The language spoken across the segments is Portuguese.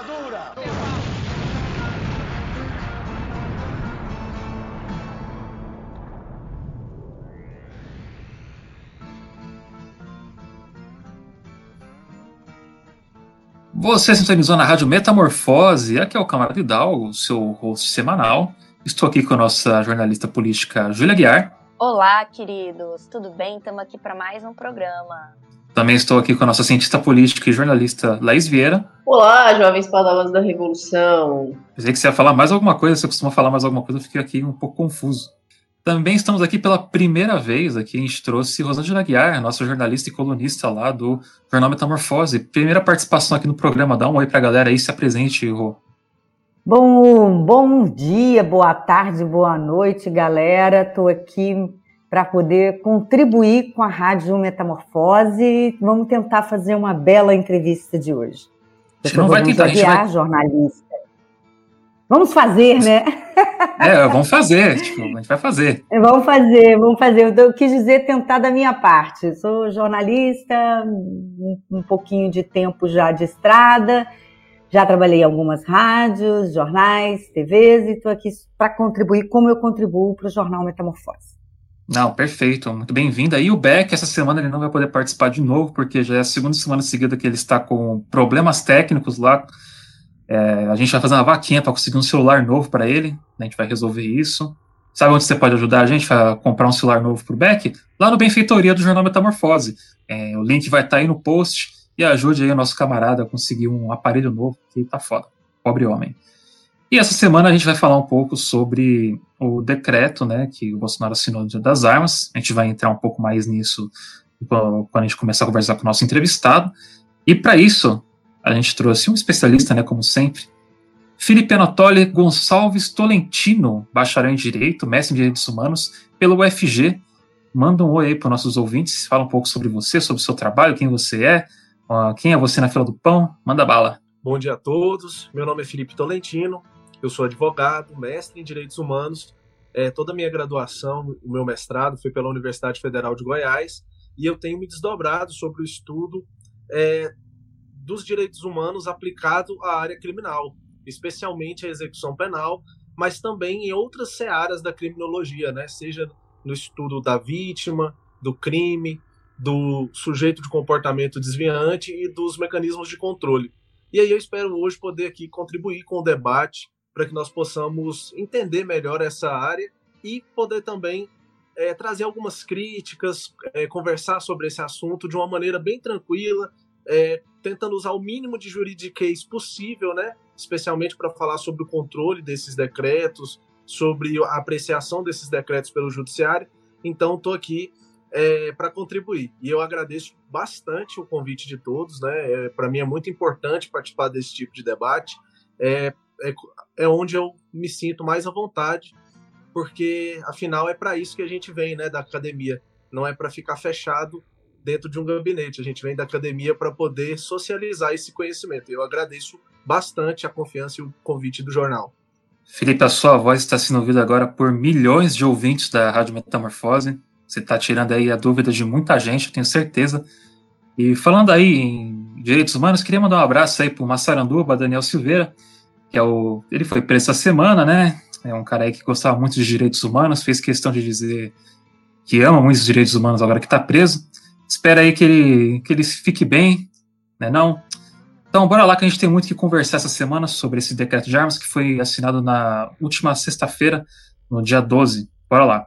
Ditadura! Você sintonizou na Rádio Metamorfose, aqui é o Camarada Hidalgo, seu host semanal. Estou aqui com a nossa jornalista política, Júlia Guiar. Olá, queridos, tudo bem? Estamos aqui para mais um programa. Também estou aqui com a nossa cientista política e jornalista, Laís Vieira. Olá, jovens padalas da Revolução. Pensei que você ia falar mais alguma coisa, você costuma falar mais alguma coisa, eu fiquei aqui um pouco confuso. Também estamos aqui pela primeira vez, aqui a gente trouxe Rosângela Guiar, nossa jornalista e colunista lá do Jornal Metamorfose. Primeira participação aqui no programa, dá um oi pra galera aí, se apresente, Rô. Bom, bom dia, boa tarde, boa noite, galera. Estou aqui para poder contribuir com a Rádio Metamorfose. Vamos tentar fazer uma bela entrevista de hoje. Gente não vai tentar, a gente vai... jornalista. Vamos fazer, né? É, vamos fazer, tipo, a gente vai fazer. Vamos fazer, vamos fazer. Eu quis dizer tentar da minha parte. Sou jornalista, um pouquinho de tempo já de estrada, já trabalhei em algumas rádios, jornais, TVs, e estou aqui para contribuir como eu contribuo para o Jornal Metamorfose. Não, perfeito, muito bem-vinda. E o Beck, essa semana ele não vai poder participar de novo, porque já é a segunda semana seguida que ele está com problemas técnicos lá é, a gente vai fazer uma vaquinha para conseguir um celular novo para ele. Né, a gente vai resolver isso. Sabe onde você pode ajudar a gente a comprar um celular novo para o Beck? Lá no Benfeitoria do Jornal Metamorfose. É, o link vai estar tá aí no post. E ajude aí o nosso camarada a conseguir um aparelho novo, que tá foda. Pobre homem. E essa semana a gente vai falar um pouco sobre o decreto né, que o Bolsonaro assinou das Armas. A gente vai entrar um pouco mais nisso quando a gente começar a conversar com o nosso entrevistado. E para isso, a gente trouxe um especialista, né, como sempre. Felipe Anatoly Gonçalves Tolentino, bacharel em Direito, mestre em Direitos Humanos, pelo UFG. Manda um oi aí para os nossos ouvintes, fala um pouco sobre você, sobre o seu trabalho, quem você é, quem é você na fila do pão, manda bala. Bom dia a todos, meu nome é Felipe Tolentino, eu sou advogado, mestre em Direitos Humanos, é, toda a minha graduação, o meu mestrado foi pela Universidade Federal de Goiás, e eu tenho me desdobrado sobre o estudo é, dos direitos humanos aplicado à área criminal, especialmente à execução penal, mas também em outras searas da criminologia, né? seja no estudo da vítima, do crime, do sujeito de comportamento desviante e dos mecanismos de controle. E aí eu espero hoje poder aqui contribuir com o debate para que nós possamos entender melhor essa área e poder também é, trazer algumas críticas, é, conversar sobre esse assunto de uma maneira bem tranquila, é, tentando usar o mínimo de juridiquês possível, né? especialmente para falar sobre o controle desses decretos, sobre a apreciação desses decretos pelo judiciário. Então, estou aqui é, para contribuir. E eu agradeço bastante o convite de todos. Né? É, para mim é muito importante participar desse tipo de debate. É, é, é onde eu me sinto mais à vontade, porque afinal é para isso que a gente vem né, da academia. Não é para ficar fechado dentro de um gabinete. A gente vem da academia para poder socializar esse conhecimento. Eu agradeço bastante a confiança e o convite do jornal. Felipe, a sua voz está sendo ouvida agora por milhões de ouvintes da Rádio Metamorfose. Você está tirando aí a dúvida de muita gente, eu tenho certeza. E falando aí em direitos humanos, queria mandar um abraço aí para o Massaranduba, Daniel Silveira, que é o. Ele foi preso essa semana, né? É um cara aí que gostava muito de direitos humanos, fez questão de dizer que ama muito os direitos humanos agora que está preso espera aí que ele, que ele fique bem, né não? Então, bora lá que a gente tem muito que conversar essa semana sobre esse decreto de armas que foi assinado na última sexta-feira, no dia 12. Bora lá.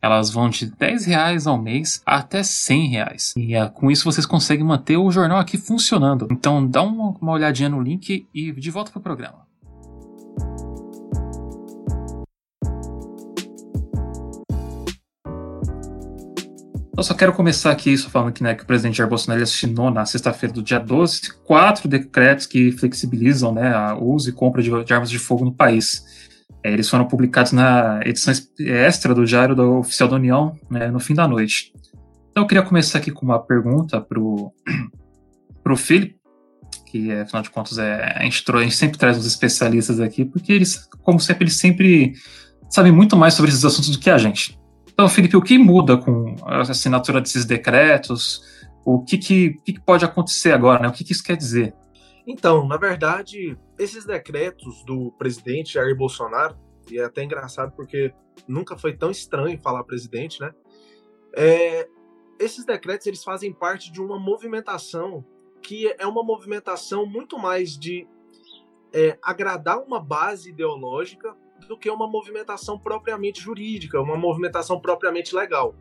Elas vão de 10 reais ao mês até 100 reais. E é, com isso vocês conseguem manter o jornal aqui funcionando. Então dá uma, uma olhadinha no link e de volta para o programa. Eu só quero começar aqui só falando que, né, que o presidente Jair Bolsonaro assinou na sexta-feira do dia 12 quatro decretos que flexibilizam né, o uso e compra de, de armas de fogo no país. É, eles foram publicados na edição extra do Diário do Oficial da União né, no fim da noite. Então eu queria começar aqui com uma pergunta para o Felipe, que afinal de contas é, a, gente, a gente sempre traz os especialistas aqui, porque eles, como sempre, eles sempre sabem muito mais sobre esses assuntos do que a gente. Então, Felipe, o que muda com a assinatura desses decretos? O que, que, que pode acontecer agora? Né? O que, que isso quer dizer? Então, na verdade, esses decretos do presidente Jair Bolsonaro, e é até engraçado porque nunca foi tão estranho falar presidente, né? É, esses decretos eles fazem parte de uma movimentação que é uma movimentação muito mais de é, agradar uma base ideológica do que uma movimentação propriamente jurídica, uma movimentação propriamente legal.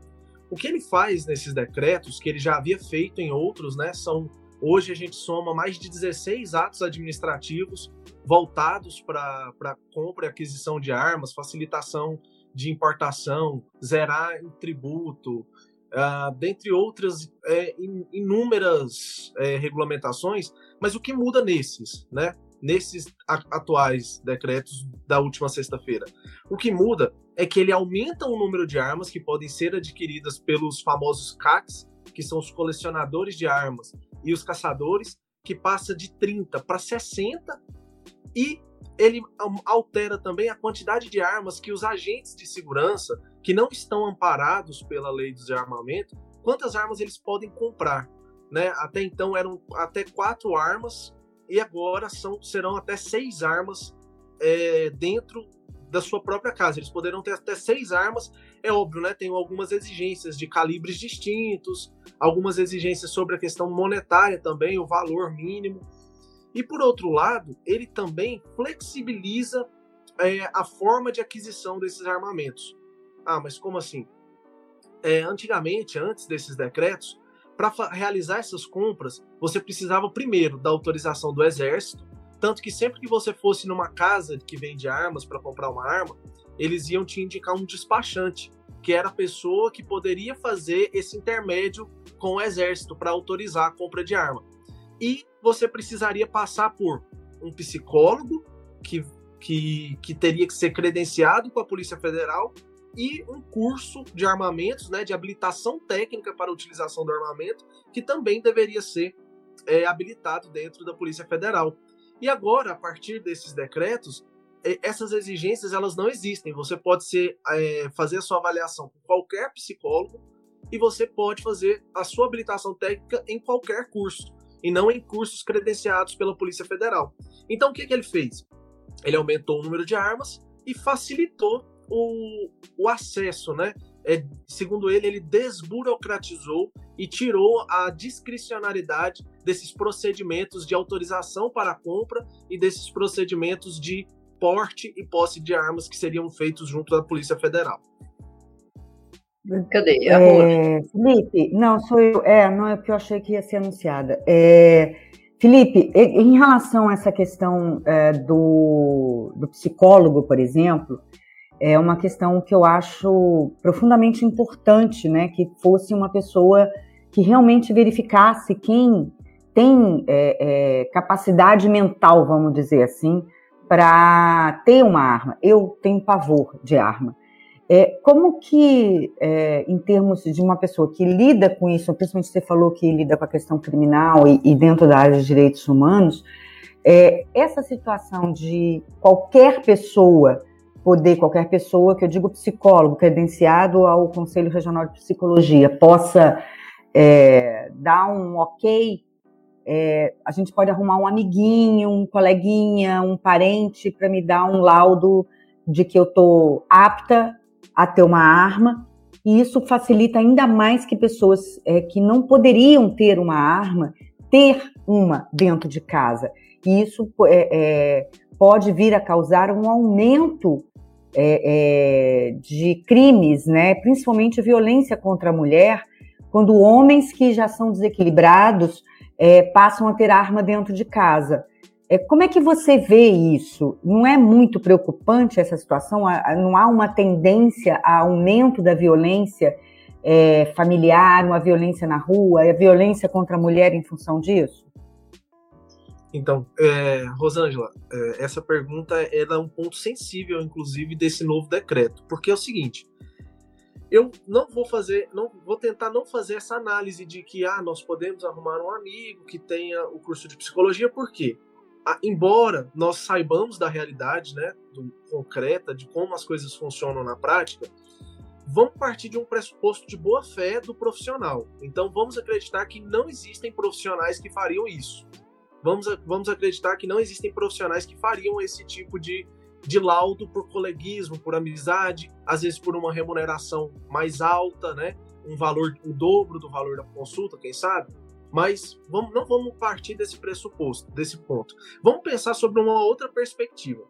O que ele faz nesses decretos, que ele já havia feito em outros, né, são hoje a gente soma mais de 16 atos administrativos voltados para compra e aquisição de armas, facilitação de importação, zerar em tributo, uh, dentre outras é, inúmeras é, regulamentações, mas o que muda nesses, né? Nesses atuais decretos da última sexta-feira? O que muda é que ele aumenta o número de armas que podem ser adquiridas pelos famosos CACs, que são os colecionadores de armas, e os caçadores, que passa de 30 para 60, e ele altera também a quantidade de armas que os agentes de segurança, que não estão amparados pela lei do desarmamento, quantas armas eles podem comprar. Né? Até então eram até quatro armas e agora são, serão até seis armas é, dentro da sua própria casa. Eles poderão ter até seis armas. É óbvio, né? Tem algumas exigências de calibres distintos, algumas exigências sobre a questão monetária também, o valor mínimo. E por outro lado, ele também flexibiliza é, a forma de aquisição desses armamentos. Ah, mas como assim? É, antigamente, antes desses decretos, para realizar essas compras, você precisava primeiro da autorização do Exército, tanto que sempre que você fosse numa casa que vende armas para comprar uma arma, eles iam te indicar um despachante, que era a pessoa que poderia fazer esse intermédio com o Exército para autorizar a compra de arma. E você precisaria passar por um psicólogo que, que, que teria que ser credenciado com a Polícia Federal e um curso de armamentos, né, de habilitação técnica para a utilização do armamento, que também deveria ser é, habilitado dentro da Polícia Federal. E agora, a partir desses decretos, essas exigências elas não existem. Você pode ser, é, fazer a sua avaliação com qualquer psicólogo e você pode fazer a sua habilitação técnica em qualquer curso e não em cursos credenciados pela Polícia Federal. Então, o que, que ele fez? Ele aumentou o número de armas e facilitou o, o acesso, né? É, segundo ele, ele desburocratizou e tirou a discricionariedade desses procedimentos de autorização para a compra e desses procedimentos de porte e posse de armas que seriam feitos junto da Polícia Federal. Cadê? É, Felipe, não, sou eu. É, não é porque eu achei que ia ser anunciada. É, Felipe, em relação a essa questão é, do, do psicólogo, por exemplo, é uma questão que eu acho profundamente importante, né? Que fosse uma pessoa que realmente verificasse quem tem é, é, capacidade mental, vamos dizer assim, para ter uma arma. Eu tenho pavor de arma. É, como que, é, em termos de uma pessoa que lida com isso, principalmente você falou que lida com a questão criminal e, e dentro da área de direitos humanos, é, essa situação de qualquer pessoa poder, qualquer pessoa, que eu digo psicólogo, credenciado ao Conselho Regional de Psicologia, possa é, dar um ok, é, a gente pode arrumar um amiguinho, um coleguinha, um parente para me dar um laudo de que eu estou apta a ter uma arma, e isso facilita ainda mais que pessoas é, que não poderiam ter uma arma, ter uma dentro de casa. E isso é, é, pode vir a causar um aumento é, é, de crimes, né, principalmente violência contra a mulher, quando homens que já são desequilibrados é, passam a ter arma dentro de casa. É, como é que você vê isso? Não é muito preocupante essa situação? Não há uma tendência a aumento da violência é, familiar, uma violência na rua, a violência contra a mulher em função disso? Então, é, Rosângela, é, essa pergunta é um ponto sensível, inclusive, desse novo decreto, porque é o seguinte: eu não vou fazer, não vou tentar não fazer essa análise de que ah, nós podemos arrumar um amigo que tenha o curso de psicologia, por quê? Ah, embora nós saibamos da realidade, né, do, concreta, de como as coisas funcionam na prática, vamos partir de um pressuposto de boa fé do profissional. Então vamos acreditar que não existem profissionais que fariam isso. Vamos, vamos acreditar que não existem profissionais que fariam esse tipo de de laudo por coleguismo, por amizade, às vezes por uma remuneração mais alta, né? Um valor, o dobro do valor da consulta, quem sabe? Mas vamos, não vamos partir desse pressuposto, desse ponto. Vamos pensar sobre uma outra perspectiva.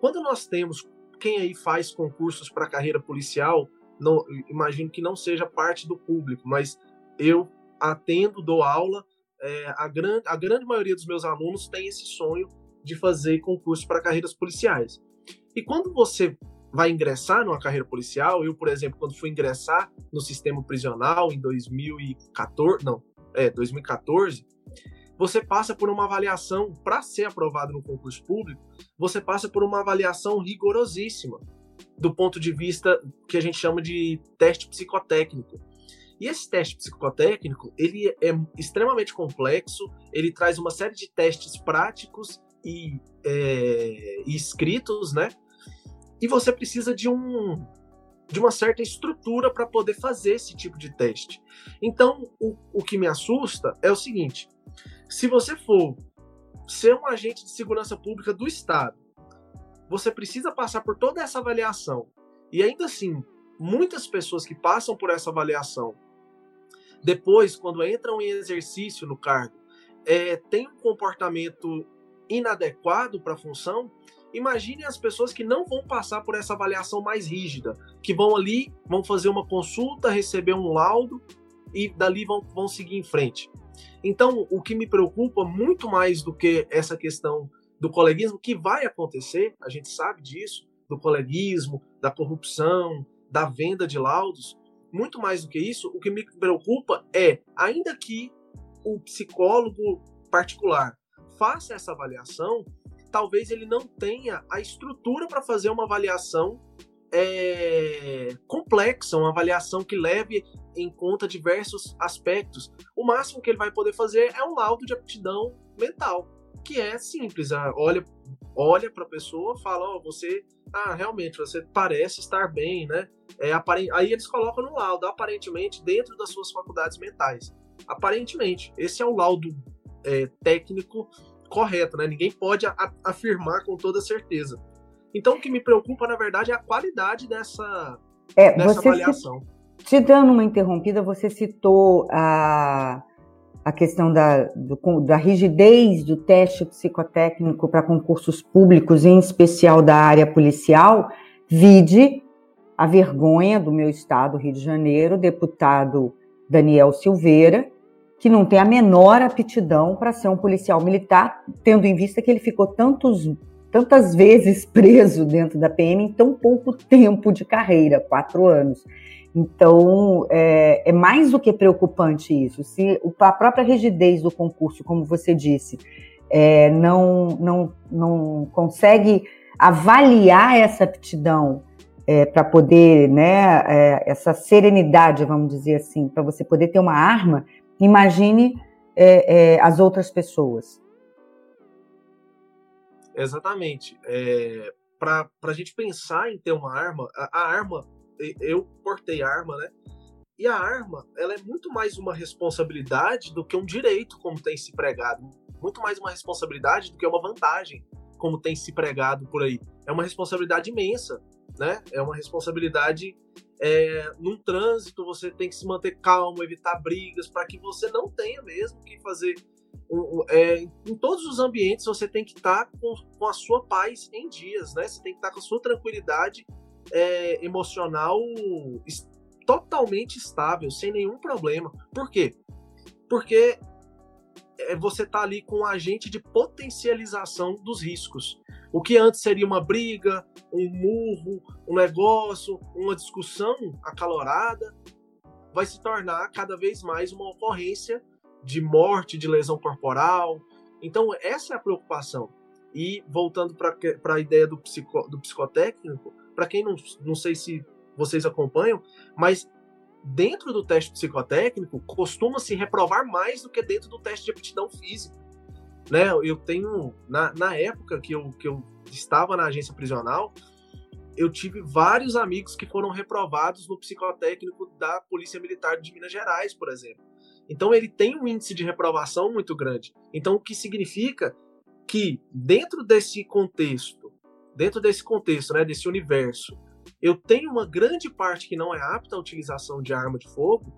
Quando nós temos quem aí faz concursos para carreira policial, não, imagino que não seja parte do público, mas eu atendo, dou aula, é, a, grande, a grande maioria dos meus alunos tem esse sonho de fazer concurso para carreiras policiais. E quando você vai ingressar numa carreira policial, eu, por exemplo, quando fui ingressar no sistema prisional em 2014, não, é, 2014, você passa por uma avaliação, para ser aprovado no concurso público, você passa por uma avaliação rigorosíssima, do ponto de vista que a gente chama de teste psicotécnico. E esse teste psicotécnico, ele é extremamente complexo, ele traz uma série de testes práticos e, é, e escritos, né? E você precisa de um de uma certa estrutura para poder fazer esse tipo de teste. Então, o, o que me assusta é o seguinte: se você for ser um agente de segurança pública do Estado, você precisa passar por toda essa avaliação. E ainda assim, muitas pessoas que passam por essa avaliação, depois, quando entram em exercício no cargo, é, têm um comportamento inadequado para a função, imagine as pessoas que não vão passar por essa avaliação mais rígida, que vão ali, vão fazer uma consulta, receber um laudo e dali vão, vão seguir em frente. Então, o que me preocupa muito mais do que essa questão do coleguismo, que vai acontecer, a gente sabe disso, do coleguismo, da corrupção, da venda de laudos, muito mais do que isso, o que me preocupa é, ainda que o psicólogo particular faça essa avaliação, talvez ele não tenha a estrutura para fazer uma avaliação é, complexa, uma avaliação que leve em conta diversos aspectos. O máximo que ele vai poder fazer é um laudo de aptidão mental, que é simples. Ah, olha, olha para a pessoa, fala, oh, você, ah, realmente você parece estar bem, né? É, Aí eles colocam no laudo, aparentemente dentro das suas faculdades mentais. Aparentemente, esse é o laudo é, técnico correto, né? Ninguém pode a, afirmar com toda certeza. Então, o que me preocupa, na verdade, é a qualidade dessa, é, dessa avaliação. te dando uma interrompida, você citou a, a questão da, do, da rigidez do teste psicotécnico para concursos públicos, em especial da área policial. Vide a vergonha do meu estado, Rio de Janeiro, deputado Daniel Silveira, que não tem a menor aptidão para ser um policial militar, tendo em vista que ele ficou tantos, tantas vezes preso dentro da PM em tão pouco tempo de carreira, quatro anos. Então, é, é mais do que preocupante isso. Se a própria rigidez do concurso, como você disse, é, não, não, não consegue avaliar essa aptidão é, para poder, né, é, essa serenidade, vamos dizer assim, para você poder ter uma arma, Imagine é, é, as outras pessoas. Exatamente. É, Para a gente pensar em ter uma arma, a, a, arma, eu portei arma, né? E a arma, ela é muito mais uma responsabilidade do que um direito, como tem se pregado. Muito mais uma responsabilidade do que uma vantagem, como tem se pregado por aí. É uma responsabilidade imensa, né? É uma responsabilidade é, num trânsito você tem que se manter calmo, evitar brigas, para que você não tenha mesmo que fazer. Um, um, é, em todos os ambientes você tem que estar tá com, com, a sua paz em dias, né? Você tem que estar tá com a sua tranquilidade é, emocional totalmente estável, sem nenhum problema. Por quê? Porque você está ali com um agente de potencialização dos riscos. O que antes seria uma briga, um murro, um negócio, uma discussão acalorada, vai se tornar cada vez mais uma ocorrência de morte, de lesão corporal. Então, essa é a preocupação. E voltando para a ideia do, psico, do psicotécnico, para quem não, não sei se vocês acompanham, mas dentro do teste psicotécnico costuma se reprovar mais do que dentro do teste de aptidão física. Né? Eu tenho, na, na época que eu, que eu estava na agência prisional, eu tive vários amigos que foram reprovados no psicotécnico da Polícia Militar de Minas Gerais, por exemplo. Então ele tem um índice de reprovação muito grande. Então o que significa que dentro desse contexto, dentro desse contexto, né, desse universo, eu tenho uma grande parte que não é apta à utilização de arma de fogo.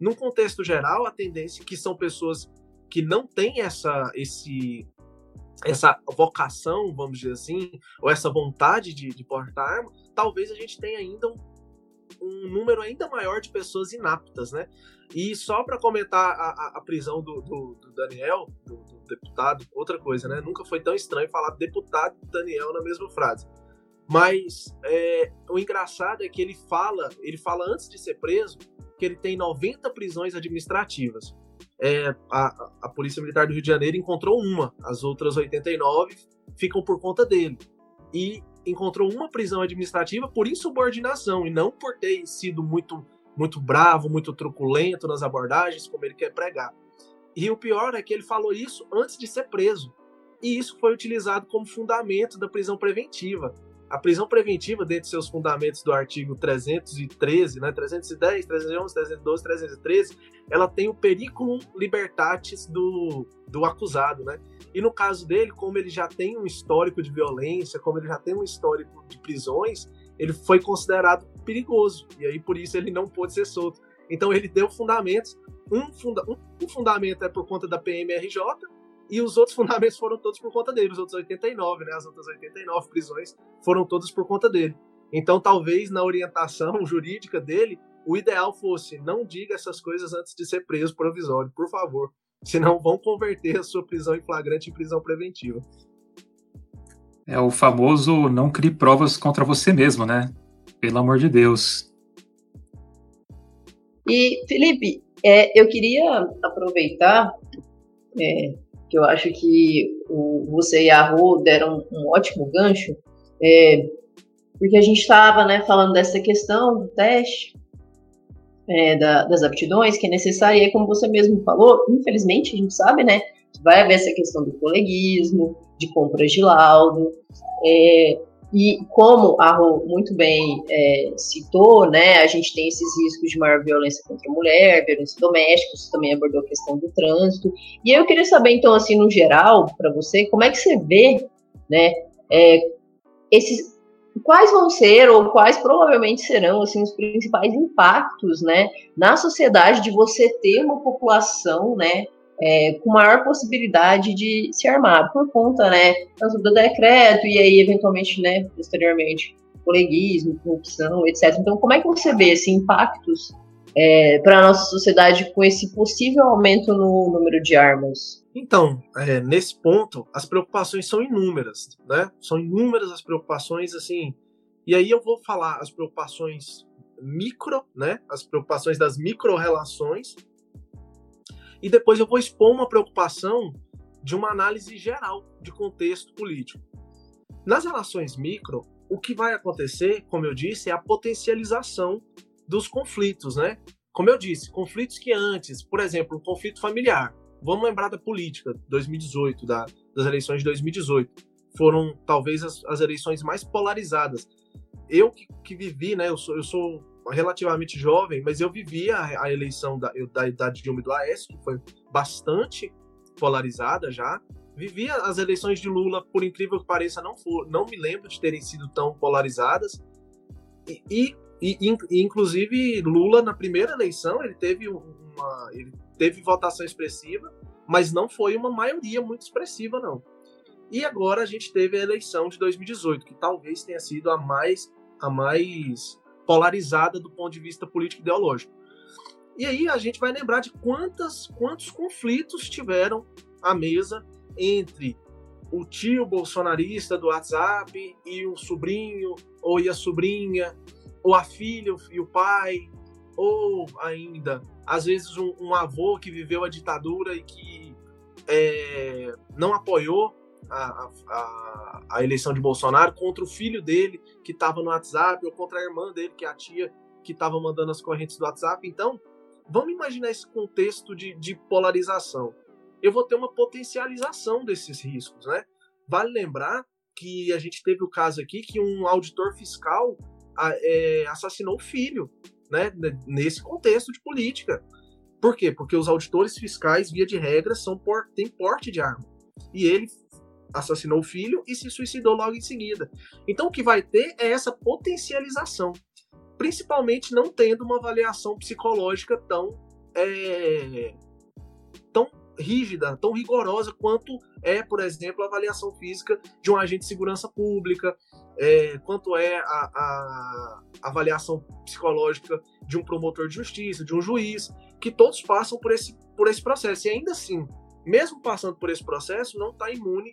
Num contexto geral, a tendência é que são pessoas que não têm essa esse essa vocação, vamos dizer assim, ou essa vontade de, de portar arma, talvez a gente tenha ainda um, um número ainda maior de pessoas inaptas, né? E só para comentar a, a, prisão do, do, do Daniel, do, do, deputado, outra coisa, né? Nunca foi tão estranho falar deputado e Daniel na mesma frase. Mas é, o engraçado é que ele fala, ele fala antes de ser preso, que ele tem 90 prisões administrativas. É, a, a Polícia Militar do Rio de Janeiro encontrou uma, as outras 89 ficam por conta dele. E encontrou uma prisão administrativa por insubordinação e não por ter sido muito muito bravo, muito truculento nas abordagens, como ele quer pregar. E o pior é que ele falou isso antes de ser preso. E isso foi utilizado como fundamento da prisão preventiva. A prisão preventiva, dentro de seus fundamentos do artigo 313, né, 310, 311, 312, 313, ela tem o periculum libertatis do, do acusado, né? E no caso dele, como ele já tem um histórico de violência, como ele já tem um histórico de prisões, ele foi considerado perigoso. E aí, por isso, ele não pôde ser solto. Então, ele deu fundamentos. Um, funda um fundamento é por conta da PMRJ, e os outros fundamentos foram todos por conta dele. Os outros 89, né? As outras 89 prisões foram todas por conta dele. Então, talvez na orientação jurídica dele, o ideal fosse não diga essas coisas antes de ser preso provisório, por favor. Senão vão converter a sua prisão em flagrante em prisão preventiva. É o famoso não crie provas contra você mesmo, né? Pelo amor de Deus. E, Felipe, é, eu queria aproveitar, é, que eu acho que o, você e a Rô deram um, ótimo gancho, é, porque a gente estava né, falando dessa questão do teste, é, da, das aptidões, que é necessária, e como você mesmo falou, infelizmente a gente sabe, né, vai haver essa questão do coleguismo, de compras de laudo. É, e como a Rô muito bem é, citou, né, a gente tem esses riscos de maior violência contra a mulher, violência doméstica, você também abordou a questão do trânsito. E eu queria saber, então, assim, no geral, para você, como é que você vê, né, é, esses, quais vão ser ou quais provavelmente serão assim os principais impactos, né, na sociedade de você ter uma população, né, é, com maior possibilidade de se armar, por conta, né, do decreto e aí, eventualmente, né, posteriormente, coleguismo, corrupção, etc. Então, como é que você vê esses impactos é, para a nossa sociedade com esse possível aumento no número de armas? Então, é, nesse ponto, as preocupações são inúmeras, né? São inúmeras as preocupações, assim. E aí eu vou falar as preocupações micro, né? As preocupações das micro-relações e depois eu vou expor uma preocupação de uma análise geral de contexto político. Nas relações micro, o que vai acontecer, como eu disse, é a potencialização dos conflitos, né? Como eu disse, conflitos que antes, por exemplo, o conflito familiar. Vamos lembrar da política 2018, da, das eleições de 2018. Foram talvez as, as eleições mais polarizadas. Eu que, que vivi, né? Eu sou, eu sou relativamente jovem, mas eu vivi a, a eleição da, da, da Dilma e do Aécio, que foi bastante polarizada já. Vivi as eleições de Lula, por incrível que pareça, não, for, não me lembro de terem sido tão polarizadas. E, e, e inclusive, Lula, na primeira eleição, ele teve uma ele teve votação expressiva, mas não foi uma maioria muito expressiva, não. E agora a gente teve a eleição de 2018, que talvez tenha sido a mais a mais polarizada do ponto de vista político ideológico. E aí a gente vai lembrar de quantas, quantos conflitos tiveram à mesa entre o tio bolsonarista do WhatsApp e o sobrinho ou e a sobrinha, ou a filha e o pai, ou ainda, às vezes, um, um avô que viveu a ditadura e que é, não apoiou a, a, a, eleição de Bolsonaro contra o filho dele que estava no WhatsApp ou contra a irmã dele, que é a tia que estava mandando as correntes do WhatsApp. Então, vamos imaginar esse contexto de, de polarização. Eu vou ter uma potencialização desses riscos, né? Vale lembrar que a gente teve o caso aqui que um auditor fiscal é, assassinou o filho, né? Nesse contexto de política. Por quê? Porque os auditores fiscais, via de regra, são por, têm porte de arma. E ele assassinou o filho e se suicidou logo em seguida. Então o que vai ter é essa potencialização, principalmente não tendo uma avaliação psicológica tão é, tão rígida, tão rigorosa quanto é, por exemplo, a avaliação física de um agente de segurança pública, é, quanto é a, a, avaliação psicológica de um promotor de justiça, de um juiz, que todos passam por esse, por esse processo. E ainda assim, mesmo passando por esse processo, não está imune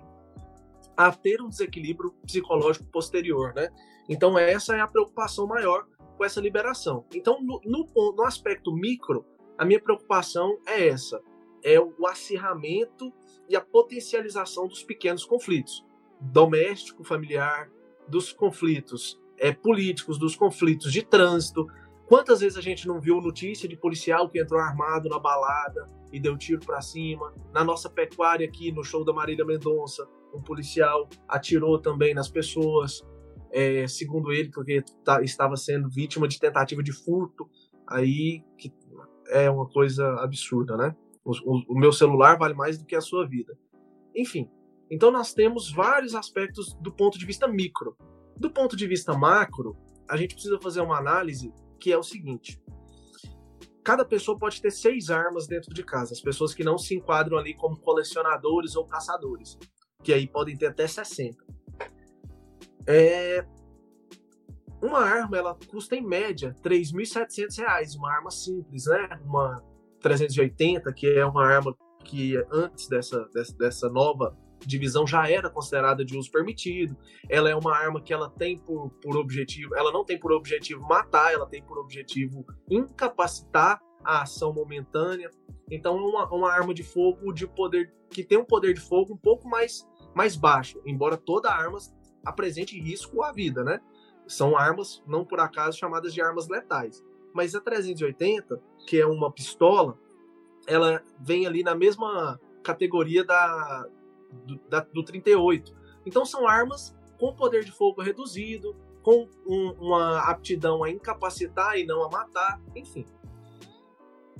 a ter um desequilíbrio psicológico posterior, né? Então essa é a preocupação maior com essa liberação. Então no, no, no aspecto micro, a minha preocupação é essa: é o acirramento e a potencialização dos pequenos conflitos doméstico, familiar, dos conflitos é, políticos, dos conflitos de trânsito. Quantas vezes a gente não viu notícia de policial que entrou armado na balada e deu tiro para cima? Na nossa pecuária aqui, no show da Marília Mendonça, um policial atirou também nas pessoas, é, segundo ele, porque tá, estava sendo vítima de tentativa de furto. Aí que é uma coisa absurda, né? O, o, o meu celular vale mais do que a sua vida. Enfim, então nós temos vários aspectos do ponto de vista micro. Do ponto de vista macro, a gente precisa fazer uma análise que é o seguinte: cada pessoa pode ter seis armas dentro de casa. As pessoas que não se enquadram ali como colecionadores ou caçadores que aí podem ter até 60. É... Uma arma, ela custa em média R$ 3.700, uma arma simples, né? Uma 380, que é uma arma que antes dessa, dessa, nova divisão já era considerada de uso permitido. Ela é uma arma que ela tem por, por objetivo, ela não tem por objetivo matar, ela tem por objetivo incapacitar a ação momentânea. Então é uma, uma arma de fogo de poder que tem um poder de fogo um pouco mais, mais baixo, embora toda arma apresente risco à vida, né? São armas, não por acaso, chamadas de armas letais. Mas a 380, que é uma pistola, ela vem ali na mesma categoria da, do, da, do 38. Então são armas com poder de fogo reduzido, com um, uma aptidão a incapacitar e não a matar, enfim.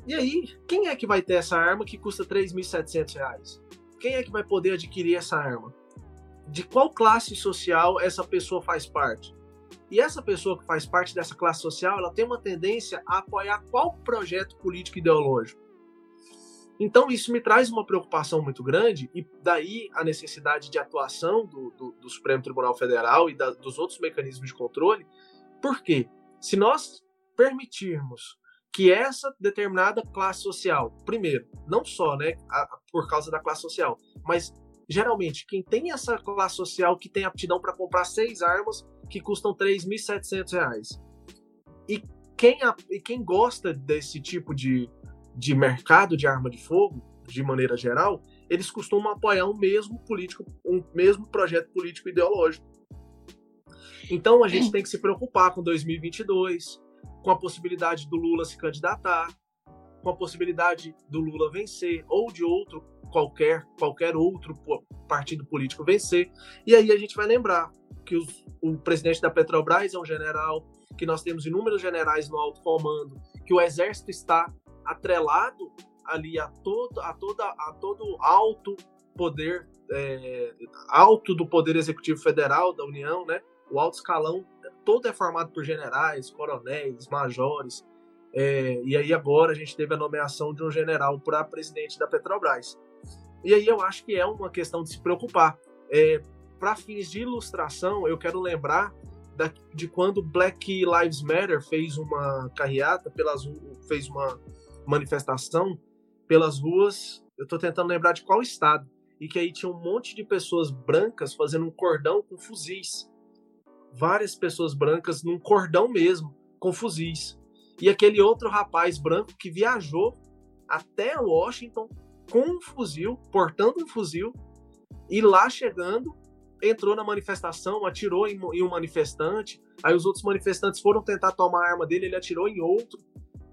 E aí, quem é que vai ter essa arma que custa R$ 3.700? Quem é que vai poder adquirir essa arma? De qual classe social essa pessoa faz parte? E essa pessoa que faz parte dessa classe social, ela tem uma tendência a apoiar qual projeto político ideológico? Então, isso me traz uma preocupação muito grande, e daí a necessidade de atuação do, do, do Supremo Tribunal Federal e da, dos outros mecanismos de controle. Porque se nós permitirmos que essa determinada classe social, primeiro, não só, né, por causa da classe social, mas geralmente quem tem essa classe social que tem aptidão para comprar seis armas que custam R$ 3.700 e quem, e quem gosta desse tipo de, de mercado de arma de fogo, de maneira geral, eles costumam apoiar um mesmo político, um mesmo projeto político ideológico. Então a gente tem que se preocupar com 2022, com a possibilidade do Lula se candidatar, com a possibilidade do Lula vencer ou de outro qualquer qualquer outro partido político vencer. E aí a gente vai lembrar que os, o presidente da Petrobras é um general, que nós temos inúmeros generais no alto comando, que o exército está atrelado ali a todo a toda a todo alto poder é, alto do poder executivo federal da União, né? O alto escalão todo é formado por generais, coronéis, majores. É, e aí agora a gente teve a nomeação de um general para presidente da Petrobras. E aí eu acho que é uma questão de se preocupar. É, para fins de ilustração, eu quero lembrar da, de quando Black Lives Matter fez uma carreata pelas fez uma manifestação pelas ruas. Eu estou tentando lembrar de qual estado e que aí tinha um monte de pessoas brancas fazendo um cordão com fuzis várias pessoas brancas num cordão mesmo, com fuzis. E aquele outro rapaz branco que viajou até Washington com um fuzil, portando um fuzil, E lá chegando, entrou na manifestação, atirou em, em um manifestante, aí os outros manifestantes foram tentar tomar a arma dele, ele atirou em outro.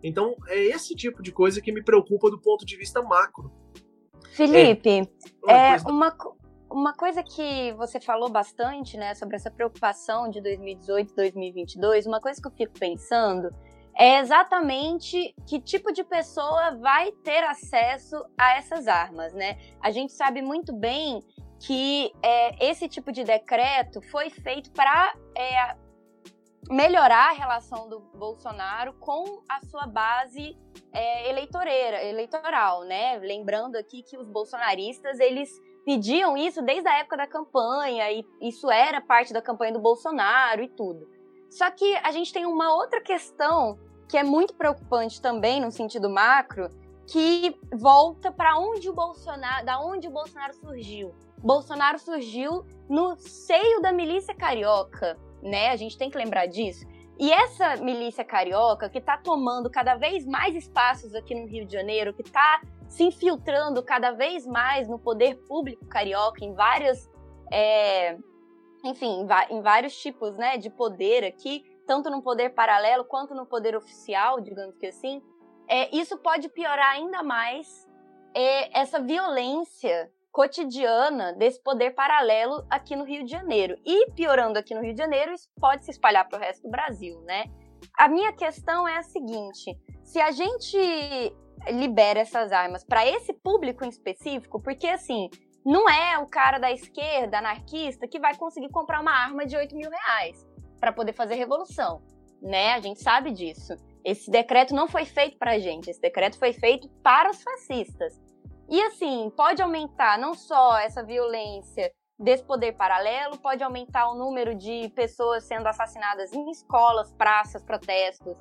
Então, é esse tipo de coisa que me preocupa do ponto de vista macro. Felipe, é, é uma, uma coisa que você falou bastante, né, sobre essa preocupação de 2018 2022, uma coisa que eu fico pensando é exatamente que tipo de pessoa vai ter acesso a essas armas, né? A gente sabe muito bem que é, esse tipo de decreto foi feito para é, melhorar a relação do Bolsonaro com a sua base é, eleitoreira, eleitoral, né? Lembrando aqui que os bolsonaristas eles pediam isso desde a época da campanha e isso era parte da campanha do Bolsonaro e tudo. Só que a gente tem uma outra questão que é muito preocupante também no sentido macro, que volta para onde o Bolsonaro, da onde o Bolsonaro surgiu. Bolsonaro surgiu no seio da milícia carioca, né? A gente tem que lembrar disso. E essa milícia carioca, que está tomando cada vez mais espaços aqui no Rio de Janeiro, que está se infiltrando cada vez mais no poder público carioca, em várias. É, enfim, em vários tipos né, de poder aqui, tanto no poder paralelo quanto no poder oficial, digamos que assim, é, isso pode piorar ainda mais é, essa violência cotidiana desse poder paralelo aqui no Rio de Janeiro. E piorando aqui no Rio de Janeiro, isso pode se espalhar para o resto do Brasil, né? A minha questão é a seguinte: se a gente libera essas armas para esse público em específico, porque assim, não é o cara da esquerda, anarquista, que vai conseguir comprar uma arma de 8 mil reais para poder fazer revolução, né? A gente sabe disso. Esse decreto não foi feito para a gente, esse decreto foi feito para os fascistas. E assim, pode aumentar não só essa violência desse poder paralelo, pode aumentar o número de pessoas sendo assassinadas em escolas, praças, protestos,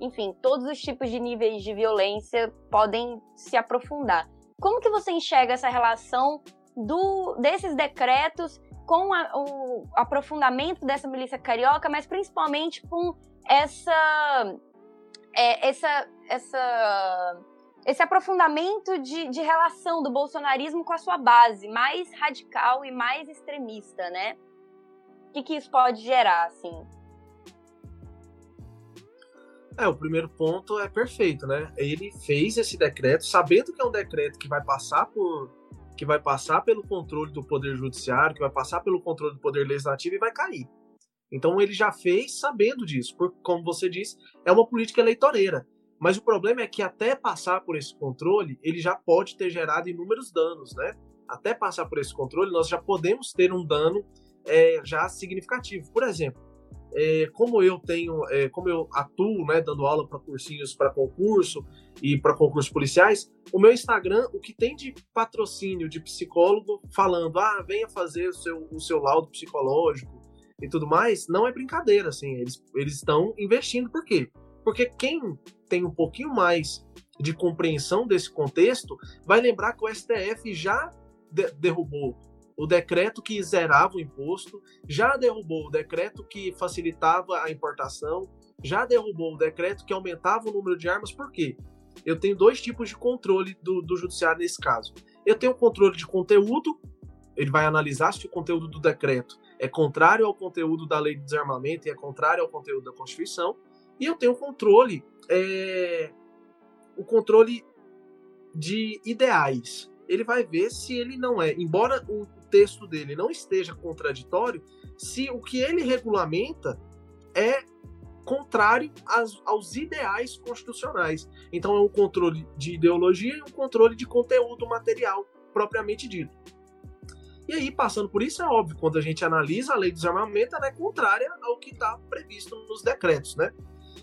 enfim, todos os tipos de níveis de violência podem se aprofundar. Como que você enxerga essa relação do, desses decretos com a, o aprofundamento dessa milícia carioca, mas principalmente com essa, é, essa, essa esse aprofundamento de, de relação do bolsonarismo com a sua base mais radical e mais extremista, né? O que, que isso pode gerar, assim? É, o primeiro ponto é perfeito, né? Ele fez esse decreto sabendo que é um decreto que vai passar por que vai passar pelo controle do poder judiciário, que vai passar pelo controle do poder legislativo e vai cair. Então ele já fez sabendo disso, porque como você disse, é uma política eleitoreira. Mas o problema é que até passar por esse controle, ele já pode ter gerado inúmeros danos, né? Até passar por esse controle, nós já podemos ter um dano é, já significativo. Por exemplo, é, como eu tenho, é, como eu atuo, né, dando aula para cursinhos para concurso e para concursos policiais, o meu Instagram, o que tem de patrocínio de psicólogo falando, ah, venha fazer o seu, o seu laudo psicológico e tudo mais, não é brincadeira, assim, eles, eles estão investindo, por quê? Porque quem tem um pouquinho mais de compreensão desse contexto, vai lembrar que o STF já de derrubou o decreto que zerava o imposto, já derrubou o decreto que facilitava a importação, já derrubou o decreto que aumentava o número de armas, por quê? Eu tenho dois tipos de controle do, do judiciário nesse caso. Eu tenho o controle de conteúdo, ele vai analisar se o conteúdo do decreto é contrário ao conteúdo da lei de desarmamento e é contrário ao conteúdo da Constituição, e eu tenho o controle é, o controle de ideais. Ele vai ver se ele não é, embora o texto dele não esteja contraditório, se o que ele regulamenta é contrário aos, aos ideais constitucionais. Então é um controle de ideologia e um controle de conteúdo material propriamente dito. E aí, passando por isso, é óbvio, quando a gente analisa a lei de desarmamento, ela é contrária ao que está previsto nos decretos, né?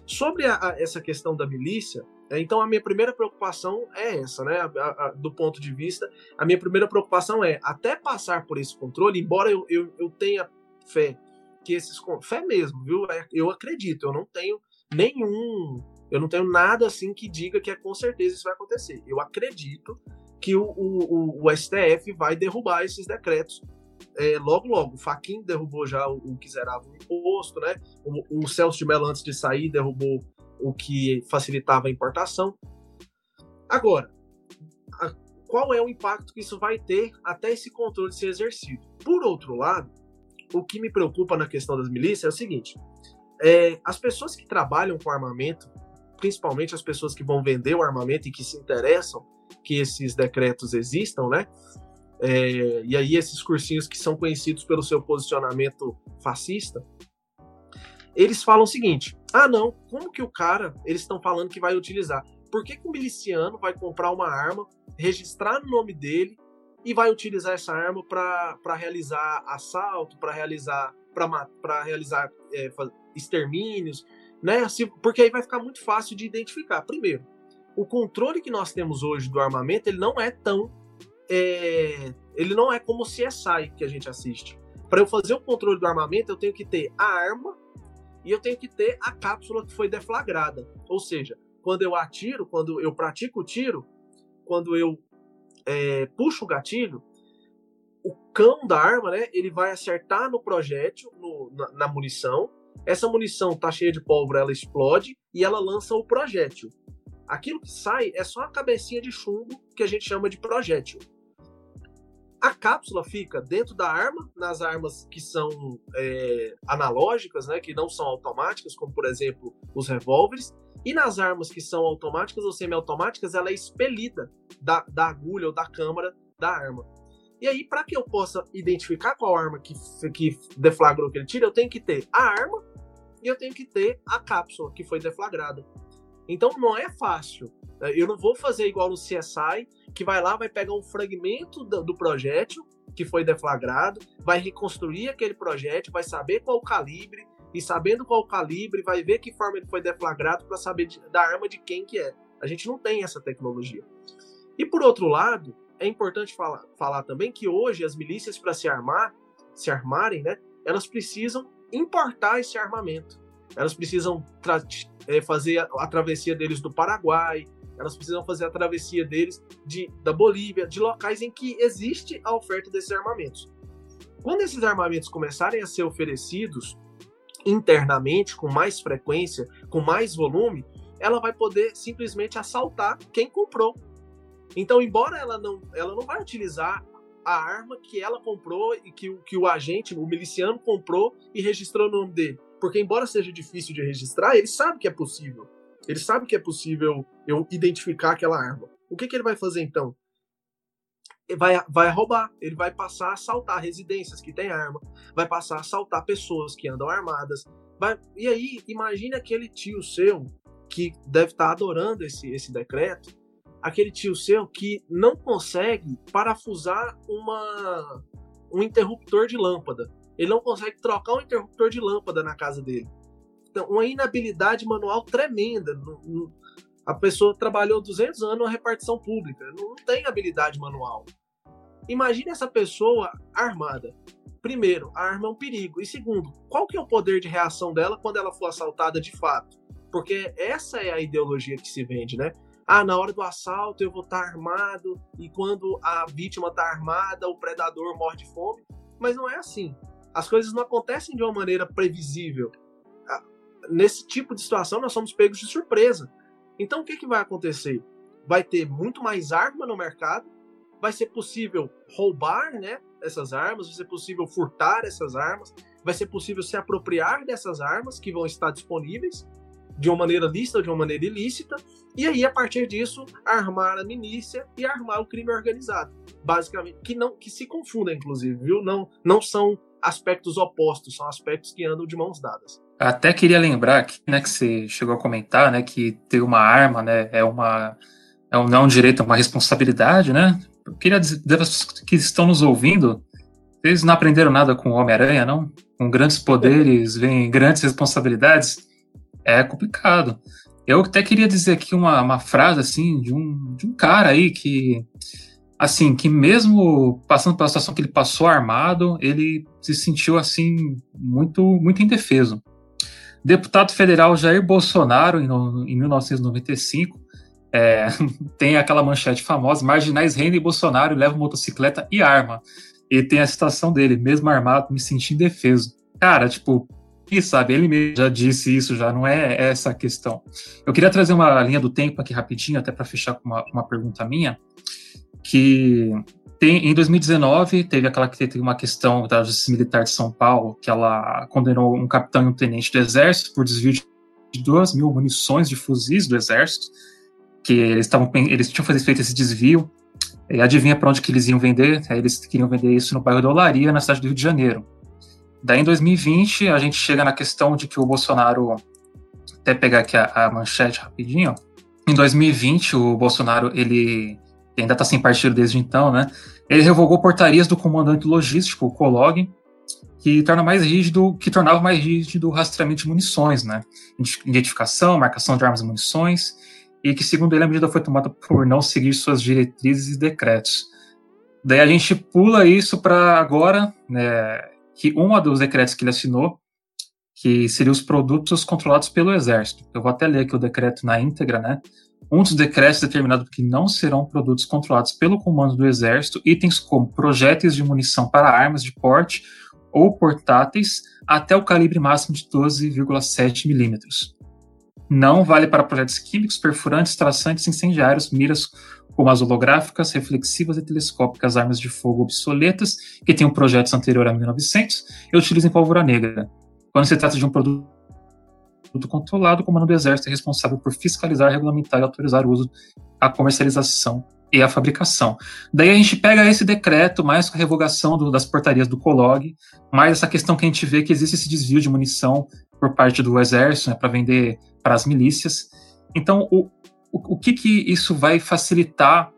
Sobre a, a, essa questão da milícia, então a minha primeira preocupação é essa, né? A, do ponto de vista, a minha primeira preocupação é até passar por esse controle, embora eu, eu, eu tenha fé que esses fé mesmo, viu? É, eu acredito, eu não tenho nenhum, eu não tenho nada assim que diga que é com certeza isso vai acontecer. Eu acredito que o, o, o, o STF vai derrubar esses decretos é, logo, logo. O Faquin derrubou já o, o que zerava o imposto, né? O, o Celso de Mello, antes de sair, derrubou o que facilitava a importação. Agora, a, qual é o impacto que isso vai ter até esse controle ser exercido. Por outro lado, o que me preocupa na questão das milícias é o seguinte: é, as pessoas que trabalham com armamento, principalmente as pessoas que vão vender o armamento e que se interessam que esses decretos existam, né? É, e aí esses cursinhos que são conhecidos pelo seu posicionamento fascista, eles falam o seguinte: ah, não, como que o cara, eles estão falando que vai utilizar? Por que, que o miliciano vai comprar uma arma, registrar no nome dele e vai utilizar essa arma para realizar assalto, para realizar para realizar é, extermínios, né? Porque aí vai ficar muito fácil de identificar. Primeiro, o controle que nós temos hoje do armamento ele não é tão é, ele não é como o CSI que a gente assiste. Para eu fazer o controle do armamento, eu tenho que ter a arma e eu tenho que ter a cápsula que foi deflagrada. Ou seja, quando eu atiro, quando eu pratico o tiro, quando eu é, puxo o gatilho, o cão da arma, né, ele vai acertar no projétil, no, na, na, munição. Essa munição tá cheia de pólvora, ela explode e ela lança o projétil. Aquilo que sai é só a cabecinha de chumbo que a gente chama de projétil. A cápsula fica dentro da arma, nas armas que são é, analógicas, né, que não são automáticas, como por exemplo os revólveres, e nas armas que são automáticas ou semiautomáticas, ela é expelida da, da agulha ou da câmara da arma. E aí, para que eu possa identificar qual arma que, que deflagrou aquele tiro, eu tenho que ter a arma e eu tenho que ter a cápsula que foi deflagrada. Então não é fácil. Eu não vou fazer igual no CSI, que vai lá, vai pegar um fragmento do, do projétil que foi deflagrado, vai reconstruir aquele projétil, vai saber qual o calibre, e sabendo qual o calibre, vai ver que forma ele foi deflagrado para saber de, da arma de quem que é. A gente não tem essa tecnologia. E por outro lado, é importante falar, falar também que hoje as milícias para se armar, se armarem, né, elas precisam importar esse armamento. Elas precisam é, fazer a, a, travessia deles do Paraguai, elas precisam fazer a travessia deles de, da Bolívia, de locais em que existe a oferta desses armamentos. Quando esses armamentos começarem a ser oferecidos internamente, com mais frequência, com mais volume, ela vai poder simplesmente assaltar quem comprou. Então, embora ela não, ela não vai utilizar a arma que ela comprou e que, que o agente, o miliciano, comprou e registrou no nome dele. Porque, embora seja difícil de registrar, ele sabe que é possível. Ele sabe que é possível eu identificar aquela arma. O que, que ele vai fazer então? vai, vai roubar, ele vai passar a assaltar residências que têm arma, vai passar a assaltar pessoas que andam armadas. Vai, e aí, imagine aquele tio seu que deve estar adorando esse, esse decreto, aquele tio seu que não consegue parafusar uma, um interruptor de lâmpada. Ele não consegue trocar um interruptor de lâmpada na casa dele. Então, uma inabilidade manual tremenda. A pessoa trabalhou 200 anos na repartição pública, não tem habilidade manual. Imagine essa pessoa armada. Primeiro, a arma é um perigo. E segundo, qual que é o poder de reação dela quando ela for assaltada de fato? Porque essa é a ideologia que se vende, né? Ah, na hora do assalto eu vou estar armado e quando a vítima está armada, o predador morre de fome. Mas não é assim. As coisas não acontecem de uma maneira previsível. Nesse tipo de situação, nós somos pegos de surpresa. Então, o que, que vai acontecer? Vai ter muito mais arma no mercado, vai ser possível roubar né, essas armas, vai ser possível furtar essas armas, vai ser possível se apropriar dessas armas que vão estar disponíveis de uma maneira lícita ou de uma maneira ilícita, e aí, a partir disso, armar a milícia e armar o crime organizado. Basicamente, que não que se confunda, inclusive, viu? Não, não são aspectos opostos, são aspectos que andam de mãos dadas. Até queria lembrar aqui, né, que você chegou a comentar, né, que ter uma arma, né, é uma é um, não é um direito, é uma responsabilidade, né? Eu queria dizer que estão nos ouvindo, vocês não aprenderam nada com o Homem-Aranha, não? Com grandes poderes vêm grandes responsabilidades. É complicado. Eu até queria dizer aqui uma, uma frase assim de um, de um cara aí que assim, que mesmo passando pela situação que ele passou armado, ele se sentiu assim muito muito indefeso. Deputado federal Jair Bolsonaro, em, em 1995, é, tem aquela manchete famosa: marginais rendem Bolsonaro, leva motocicleta e arma. E tem a citação dele: mesmo armado, me senti indefeso. Cara, tipo, e sabe, ele mesmo já disse isso, já não é essa a questão. Eu queria trazer uma linha do tempo aqui rapidinho, até para fechar com uma, uma pergunta minha, que tem, em 2019 teve aquela que teve uma questão da Justiça Militar de São Paulo, que ela condenou um capitão e um tenente do Exército por desvio de 2 mil munições de fuzis do Exército, que eles, tavam, eles tinham feito esse desvio, e adivinha para onde que eles iam vender? Eles queriam vender isso no bairro da Olaria, na cidade do Rio de Janeiro. Daí, em 2020, a gente chega na questão de que o Bolsonaro, até pegar aqui a, a manchete rapidinho, em 2020, o Bolsonaro, ele ainda está sem partido desde então, né? Ele revogou portarias do comandante logístico, o COLOG, que torna mais rígido, que tornava mais rígido o rastreamento de munições, né? Identificação, marcação de armas e munições, e que, segundo ele, a medida foi tomada por não seguir suas diretrizes e decretos. Daí a gente pula isso para agora, né, que um dos decretos que ele assinou, que seria os produtos controlados pelo Exército. Eu vou até ler aqui o decreto na íntegra, né? Um dos decretos determinado que não serão produtos controlados pelo comando do Exército itens como projéteis de munição para armas de porte ou portáteis até o calibre máximo de 12,7 milímetros. Não vale para projetos químicos, perfurantes, traçantes, incendiários, miras como as holográficas, reflexivas e telescópicas, armas de fogo obsoletas que tenham projetos anteriores a 1900 e utilizem pólvora negra. Quando se trata de um produto controlado, o comando do Exército é responsável por fiscalizar, regulamentar e autorizar o uso, a comercialização e a fabricação. Daí a gente pega esse decreto, mais a revogação do, das portarias do COLOG, mais essa questão que a gente vê que existe esse desvio de munição por parte do exército né, para vender para as milícias. Então, o, o, o, que, que isso vai facilitar,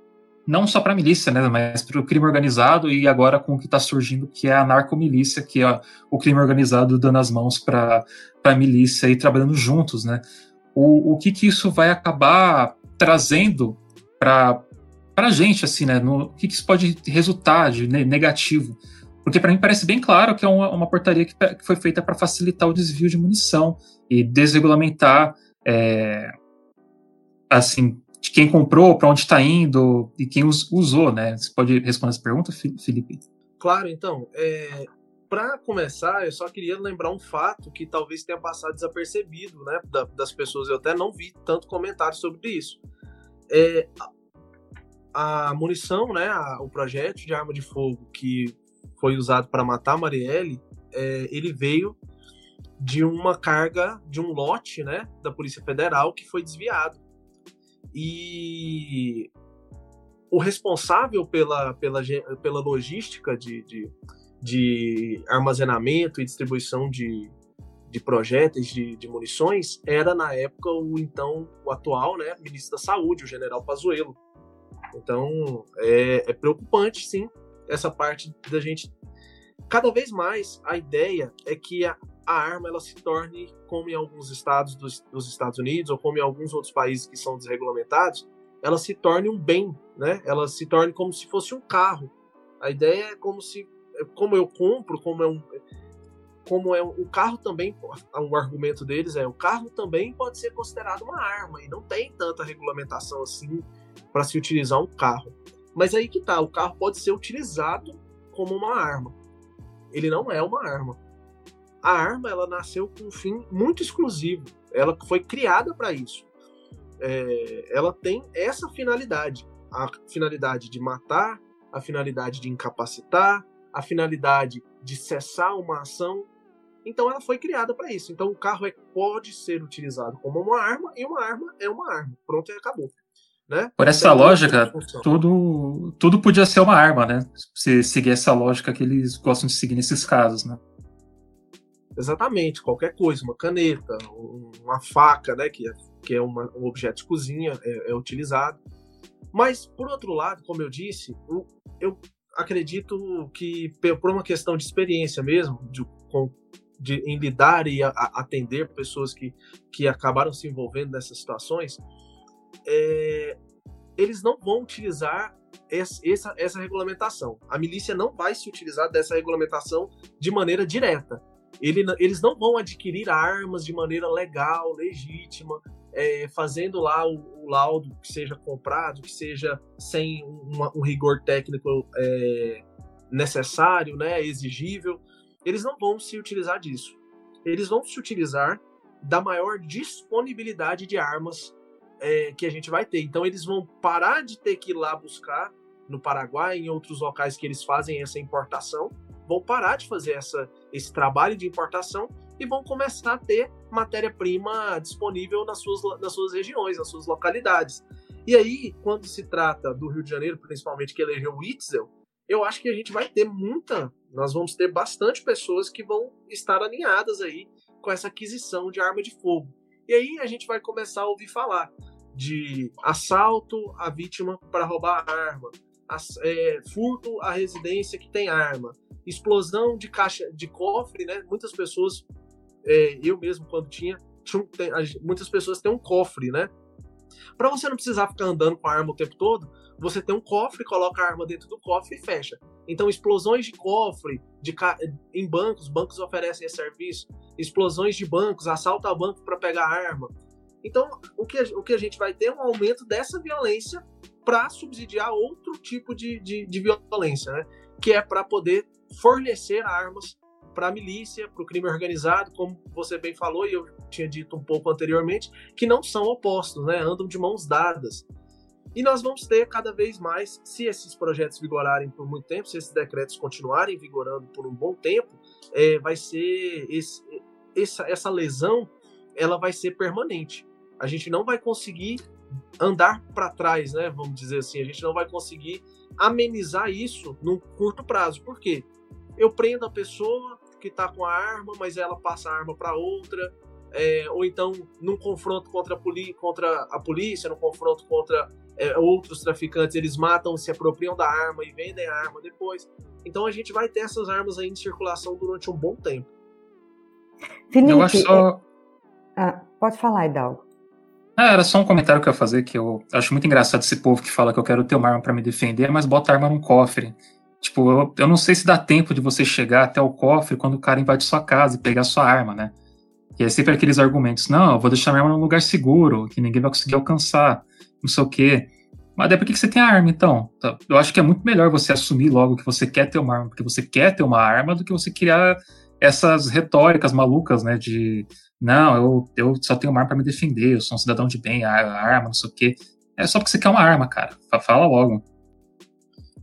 não só para a milícia, né, mas para o crime organizado e agora com o que está surgindo, que é a narcomilícia, que é o crime organizado dando as mãos para a milícia e trabalhando juntos. Né? O, o que, que isso vai acabar trazendo para para a gente, assim, né? No, o que, que isso pode resultar de negativo? Porque para mim parece bem claro que é uma, uma portaria que, que, foi feita para facilitar o desvio de munição e desregulamentar, é, assim, de quem comprou, para onde está indo e quem us, usou, né? Você pode responder essa pergunta, Felipe? Claro, então. É, para começar, eu só queria lembrar um fato que talvez tenha passado desapercebido, né, das pessoas. Eu até não vi tanto comentário sobre isso. É, a munição, né, a, o projétil de arma de fogo que foi usado para matar Marielle, é, ele veio de uma carga, de um lote, né, da Polícia Federal que foi desviado. E o responsável pela, pela, pela logística de, de, de armazenamento e distribuição de, de projéteis de, de, munições era na época o então o atual né ministro da saúde o general Pazuello então é, é preocupante, sim, essa parte da gente. Cada vez mais a ideia é que a, a arma ela se torne, como em alguns estados dos, dos, Estados Unidos ou como em alguns outros países que são desregulamentados, ela se torne um bem, né? Ela se torne como se fosse um carro. A ideia é como se, como eu compro, como é um, como é o carro também, o argumento deles é o carro também pode ser considerado uma arma e não tem tanta regulamentação assim para se utilizar um carro. Mas aí que tá, o carro pode ser utilizado como uma arma. Ele não é uma arma. A arma ela nasceu com um fim muito exclusivo. Ela foi criada para isso. É, ela tem essa finalidade, a finalidade de matar, a finalidade de incapacitar, a finalidade de cessar uma ação. Então ela foi criada para isso. Então o carro é, pode ser utilizado como uma arma e uma arma é uma arma. Pronto e acabou. Né? Por essa então, lógica, tudo, tudo podia ser uma arma, né? Se seguir essa lógica que eles gostam de seguir nesses casos, né? Exatamente, qualquer coisa, uma caneta, uma faca, né? Que é, que é uma, um objeto de cozinha, é, é, utilizado. Mas, por outro lado, como eu disse, eu, eu acredito que, por uma questão de experiência mesmo, de, de, em lidar e a, atender pessoas que, que acabaram se envolvendo nessas situações, é, eles não vão utilizar essa, essa regulamentação. A milícia não vai se utilizar dessa regulamentação de maneira direta. Ele, eles não vão adquirir armas de maneira legal, legítima, é, fazendo lá o, o, laudo que seja comprado, que seja sem uma, um rigor técnico é, necessário, né, exigível. Eles não vão se utilizar disso. Eles vão se utilizar da maior disponibilidade de armas é, que a gente vai ter. Então eles vão parar de ter que ir lá buscar no Paraguai, em outros locais que eles fazem essa importação, vão parar de fazer essa, esse trabalho de importação e vão começar a ter matéria-prima disponível nas suas, nas suas regiões, nas suas localidades. E aí, quando se trata do Rio de Janeiro, principalmente que elegeu o Itzel, eu acho que a gente vai ter muita, nós vamos ter bastante pessoas que vão estar alinhadas aí com essa aquisição de arma de fogo. E aí a gente vai começar a ouvir falar de assalto à vítima para roubar a arma, é, furto à residência que tem arma, explosão de caixa de cofre, né? Muitas pessoas, é, eu mesmo quando tinha, tinha tem, muitas pessoas têm um cofre, né? Para você não precisar ficar andando com a arma o tempo todo, você tem um cofre, coloca a arma dentro do cofre e fecha. Então, explosões de cofre de ca... em bancos, bancos oferecem esse serviço, explosões de bancos, assalto a banco para pegar arma. Então, o que, a, o que a gente vai ter é um aumento dessa violência para subsidiar outro tipo de, de, de violência, né? que é para poder fornecer armas para a milícia, para o crime organizado, como você bem falou e eu tinha dito um pouco anteriormente, que não são opostos, né? andam de mãos dadas. E nós vamos ter cada vez mais, se esses projetos vigorarem por muito tempo, se esses decretos continuarem vigorando por um bom tempo, é, vai ser esse, essa, essa lesão, ela vai ser permanente. A gente não vai conseguir andar para trás, né? Vamos dizer assim, a gente não vai conseguir amenizar isso num curto prazo. Por quê? Eu prendo a pessoa que está com a arma, mas ela passa a arma para outra, é, ou então num confronto contra a, contra a polícia, num confronto contra é, outros traficantes, eles matam, se apropriam da arma e vendem a arma depois. Então a gente vai ter essas armas aí em circulação durante um bom tempo. Felipe, eu acho só... É, ah, pode falar, Hidalgo. Ah, era só um comentário que eu ia fazer, que eu acho muito engraçado esse povo que fala que eu quero ter uma arma para me defender, mas bota a arma num cofre. Tipo, eu, eu não sei se dá tempo de você chegar até o cofre quando o cara invade sua casa e pegar sua arma, né? E é sempre aqueles argumentos, não, eu vou deixar minha arma num lugar seguro, que ninguém vai conseguir alcançar, não sei o quê. Mas daí por que você tem a arma, então? Tá, eu acho que é muito melhor você assumir logo que você quer ter uma arma, porque você quer ter uma arma, do que você criar essas retóricas malucas, né, de não, eu, eu só tenho uma arma para me defender, eu sou um cidadão de bem, a arma, não sei o quê. É só porque você quer uma arma, cara. Fala logo.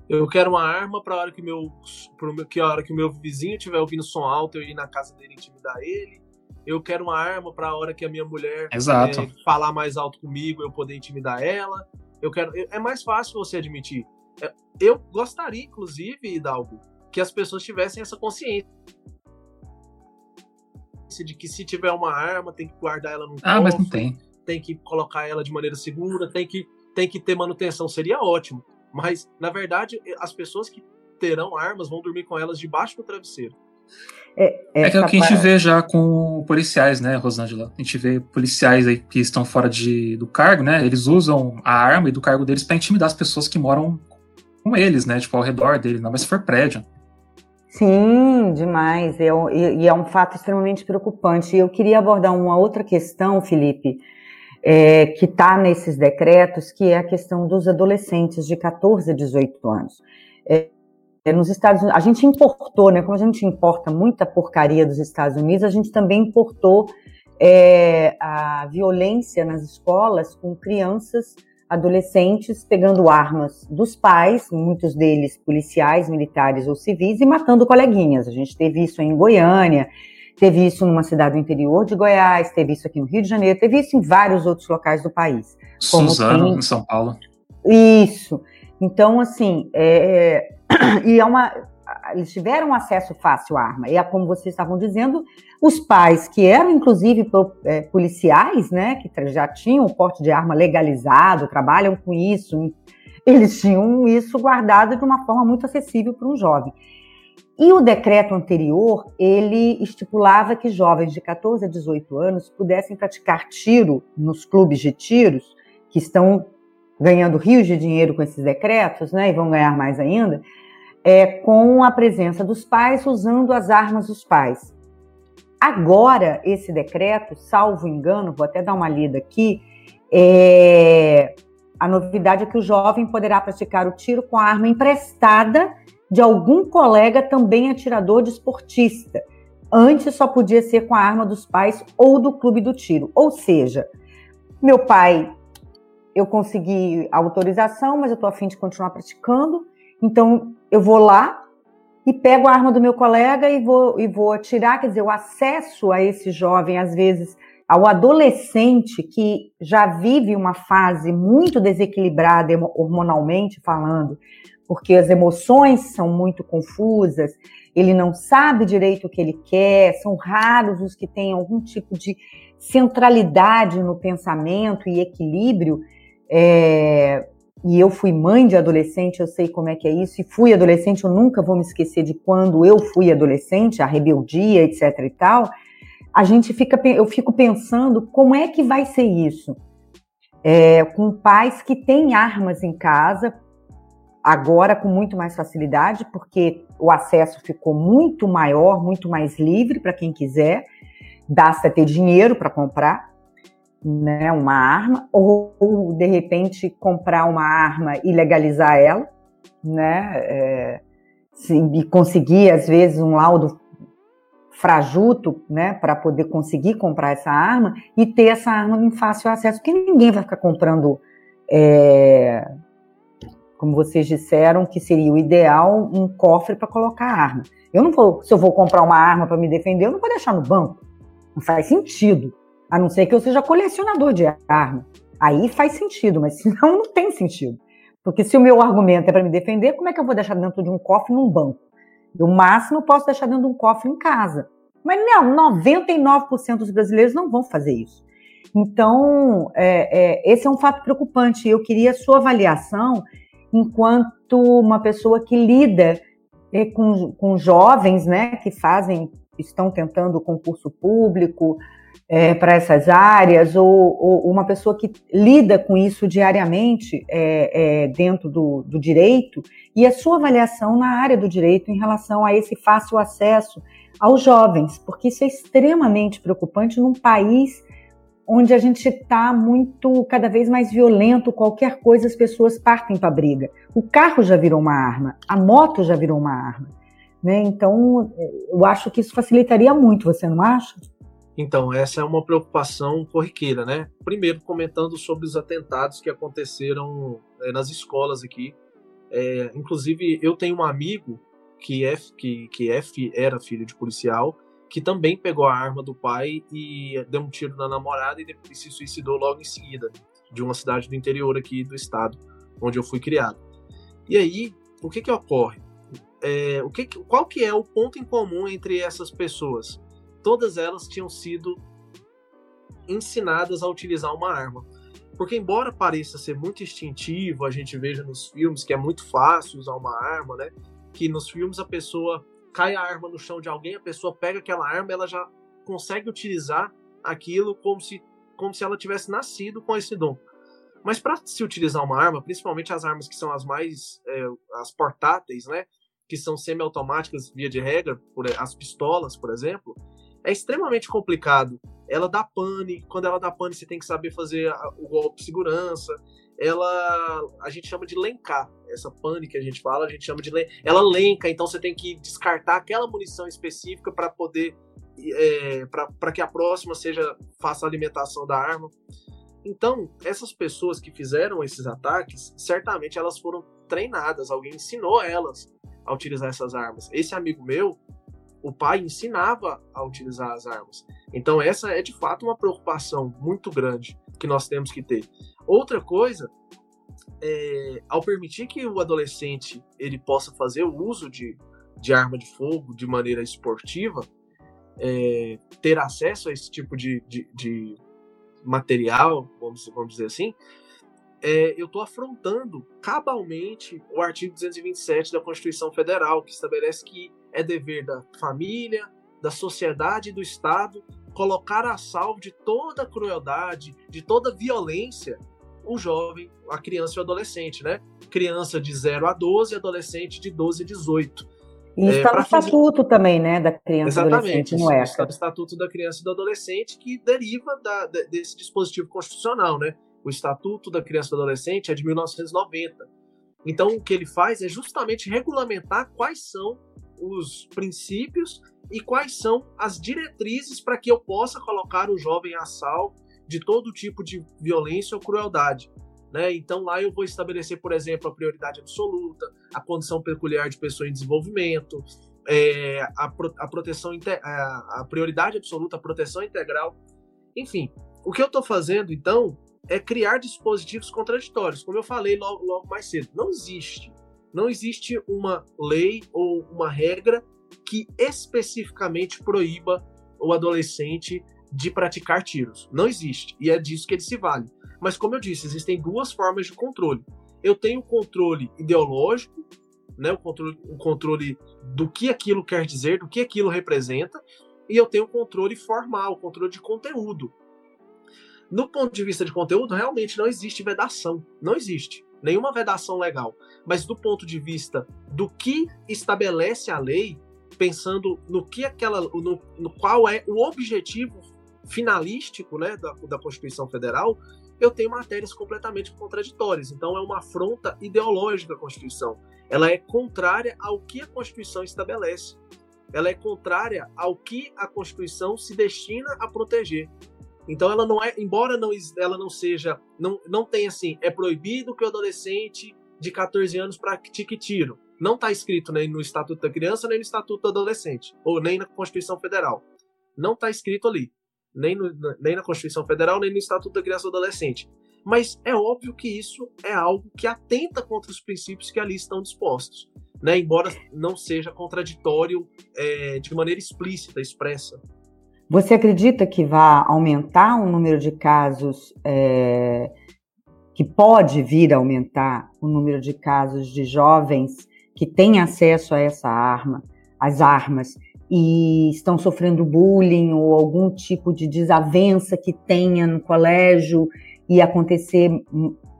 Eu quero uma arma para hora que meu, que a hora que o meu vizinho estiver ouvindo som alto, eu ir na casa dele intimidar ele. Eu quero uma arma para a hora que a minha mulher é, falar mais alto comigo, eu poder intimidar ela. Eu quero. É mais fácil você admitir. É, eu gostaria, inclusive, Hidalgo, que as pessoas tivessem essa consciência de que se tiver uma arma, tem que guardar ela no Ah, cofre, mas não tem. Tem que colocar ela de maneira segura, tem que, tem que ter manutenção. Seria ótimo. Mas, na verdade, as pessoas que terão armas vão dormir com elas debaixo do travesseiro. É, é que é o que a gente vê já com policiais, né, Rosângela? A gente vê policiais aí que estão fora de, do cargo, né? Eles usam a arma e do cargo deles para intimidar as pessoas que moram com eles, né? Tipo, ao redor deles, não, mas se for prédio. Sim, demais. É, e é um fato extremamente preocupante. E eu queria abordar uma outra questão, Felipe, é, que está nesses decretos, que é a questão dos adolescentes de 14 a 18 anos. É, é, nos Estados Unidos, a gente importou, né? Como a gente importa muita porcaria dos Estados Unidos, a gente também importou é, a violência nas escolas com crianças adolescentes pegando armas dos pais, muitos deles policiais, militares ou civis, e matando coleguinhas. A gente teve isso em Goiânia, teve isso numa cidade do interior de Goiás, teve isso aqui no Rio de Janeiro, teve isso em vários outros locais do país. Suzano, tem... em São Paulo. Isso. Então, assim, é... e é uma eles tiveram acesso fácil à arma. E é como vocês estavam dizendo, os pais, que eram inclusive é, policiais, né, que já tinham o porte de arma legalizado, trabalham com isso, eles tinham isso guardado de uma forma muito acessível para um jovem. E o decreto anterior, ele estipulava que jovens de 14 a 18 anos pudessem praticar tiro nos clubes de tiros, que estão ganhando rios de dinheiro com esses decretos, né, e vão ganhar mais ainda, é, com a presença dos pais, usando as armas dos pais. Agora, esse decreto, salvo engano, vou até dar uma lida aqui, é, a novidade é que o jovem poderá praticar o tiro com a arma emprestada de algum colega também atirador de esportista. Antes só podia ser com a arma dos pais ou do clube do tiro. Ou seja, meu pai eu consegui autorização, mas eu estou afim de continuar praticando. Então, eu vou lá e pego a arma do meu colega e vou, e vou atirar. Quer dizer, o acesso a esse jovem, às vezes, ao adolescente que já vive uma fase muito desequilibrada hormonalmente falando, porque as emoções são muito confusas, ele não sabe direito o que ele quer, são raros os que têm algum tipo de centralidade no pensamento e equilíbrio. É, e eu fui mãe de adolescente, eu sei como é que é isso, e fui adolescente, eu nunca vou me esquecer de quando eu fui adolescente, a rebeldia, etc e tal. A gente fica, eu fico pensando como é que vai ser isso. É, com pais que têm armas em casa, agora com muito mais facilidade, porque o acesso ficou muito maior, muito mais livre para quem quiser, basta ter dinheiro para comprar né, uma arma, ou, ou, de repente comprar uma arma e legalizar ela, né, é, e conseguir às vezes um laudo frajuto, né, para poder conseguir comprar essa arma e ter essa arma em fácil acesso, porque ninguém vai ficar comprando é, como vocês disseram, que seria o ideal um cofre para colocar arma. Eu não vou, se eu vou comprar uma arma para me defender, eu não vou deixar no banco. Não faz sentido. A não ser que eu seja colecionador de arma. Aí faz sentido, mas senão não tem sentido. Porque se o meu argumento é para me defender, como é que eu vou deixar dentro de um cofre num banco? O máximo eu posso deixar dentro de um cofre em casa. Mas não, 99% dos brasileiros não vão fazer isso. Então, é, é, esse é um fato preocupante. Eu queria a sua avaliação enquanto uma pessoa que lida é, com, com jovens, né, que fazem, estão tentando concurso público é, para essas áreas, ou, ou, uma pessoa que lida com isso diariamente é, é, dentro do, do direito, e a sua avaliação na área do direito em relação a esse fácil acesso aos jovens, porque isso é extremamente preocupante num país onde a gente está muito, cada vez mais violento, qualquer coisa as pessoas partem para briga. O carro já virou uma arma, a moto já virou uma arma. Né? Então, eu acho que isso facilitaria muito, você não acha? Então, essa é uma preocupação corriqueira, né? Primeiro, comentando sobre os atentados que aconteceram é, nas escolas aqui. É, inclusive, eu tenho um amigo que, é, que, que é, era filho de policial que também pegou a arma do pai e deu um tiro na namorada e depois se suicidou logo em seguida, de uma cidade do interior aqui do estado, onde eu fui criado. E aí, o que que ocorre? É, o que, qual que é o ponto em comum entre essas pessoas? Todas elas tinham sido ensinadas a utilizar uma arma. Porque embora pareça ser muito instintivo, a gente veja nos filmes que é muito fácil usar uma arma, né? Que nos filmes a pessoa cai a arma no chão de alguém, a pessoa pega aquela arma, ela já consegue utilizar aquilo como se, como se ela tivesse nascido com esse dom. Mas para se utilizar uma arma, principalmente as armas que são as mais é, as portáteis, né, que são semiautomáticas via de regra, por, as pistolas, por exemplo, é extremamente complicado. Ela dá pane, quando ela dá pane você tem que saber fazer o golpe de segurança, ela a gente chama de lencar. Essa pane que a gente fala, a gente chama de ela lenca, então você tem que descartar aquela munição específica para poder é, para que a próxima seja faça a alimentação da arma. Então, essas pessoas que fizeram esses ataques, certamente elas foram treinadas, alguém ensinou elas a utilizar essas armas. Esse amigo meu, o pai ensinava a utilizar as armas. Então, essa é de fato uma preocupação muito grande que nós temos que ter. Outra coisa, é, ao permitir que o adolescente ele possa fazer o uso de, de arma de fogo de maneira esportiva, é, ter acesso a esse tipo de, de, de material, vamos, vamos dizer assim, é, eu estou afrontando cabalmente o artigo 227 da Constituição Federal, que estabelece que é dever da família, da sociedade e do Estado colocar a salvo de toda crueldade, de toda violência, o jovem, a criança e o adolescente, né? Criança de 0 a 12, adolescente de 12 a 18. E está é, no fazer... estatuto também, né, da criança e adolescente, não é? Está no estatuto da criança e do adolescente que deriva da, desse dispositivo constitucional, né? O estatuto da criança e do adolescente é de 1990. Então, o que ele faz é justamente regulamentar quais são os princípios e quais são as diretrizes para que eu possa colocar o jovem a salvo de todo tipo de violência ou crueldade. Né? Então lá eu vou estabelecer, por exemplo, a prioridade absoluta, a condição peculiar de pessoa em desenvolvimento, é, a, pro, a, proteção a, a prioridade absoluta, a proteção integral. Enfim, o que eu estou fazendo então é criar dispositivos contraditórios, como eu falei logo, logo mais cedo. Não existe, não existe uma lei ou uma regra que especificamente proíba o adolescente de praticar tiros. Não existe. E é disso que ele se vale. Mas, como eu disse, existem duas formas de controle. Eu tenho o controle ideológico, né, o, controle, o controle do que aquilo quer dizer, do que aquilo representa, e eu tenho o controle formal, o controle de conteúdo. No ponto de vista de conteúdo, realmente não existe vedação. Não existe. Nenhuma vedação legal. Mas do ponto de vista do que estabelece a lei, pensando no que aquela. no, no qual é o objetivo finalístico né, da, da Constituição Federal, eu tenho matérias completamente contraditórias. Então é uma afronta ideológica à Constituição. Ela é contrária ao que a Constituição estabelece. Ela é contrária ao que a Constituição se destina a proteger. Então ela não é, embora não, ela não seja, não, não tem assim, é proibido que o adolescente de 14 anos pratique tiro. Não está escrito nem no Estatuto da Criança, nem no Estatuto do Adolescente, ou nem na Constituição Federal. Não está escrito ali nem, no, nem na Constituição Federal, nem no Estatuto da Criança e do Adolescente. Mas é óbvio que isso é algo que atenta contra os princípios que ali estão dispostos, né? embora não seja contraditório é, de maneira explícita, expressa. Você acredita que vai aumentar o número de casos, é, que pode vir a aumentar o número de casos de jovens que têm acesso a essa arma, as armas, e estão sofrendo bullying ou algum tipo de desavença que tenha no colégio e acontecer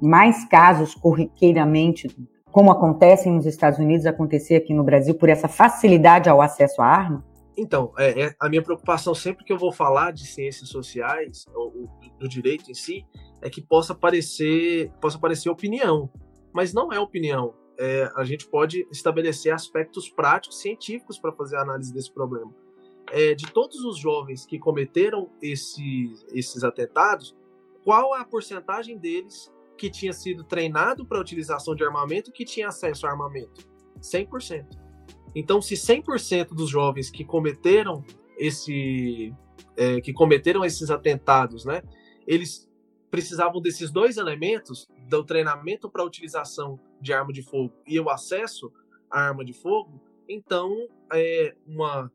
mais casos corriqueiramente, como acontecem nos Estados Unidos, acontecer aqui no Brasil por essa facilidade ao acesso à arma? Então, é, é, a minha preocupação sempre que eu vou falar de ciências sociais, ou, do direito em si, é que possa parecer, possa parecer opinião, mas não é opinião é, a gente pode estabelecer aspectos práticos, científicos para fazer a análise desse problema. É, de todos os jovens que cometeram esse, esses atentados, qual a porcentagem deles que tinha sido treinado para utilização de armamento que tinha acesso a armamento? 100%. Então, se 100% dos jovens que cometeram esse é, que cometeram esses atentados, né, eles precisavam desses dois elementos, do treinamento para utilização de arma de fogo e o acesso à arma de fogo, então é uma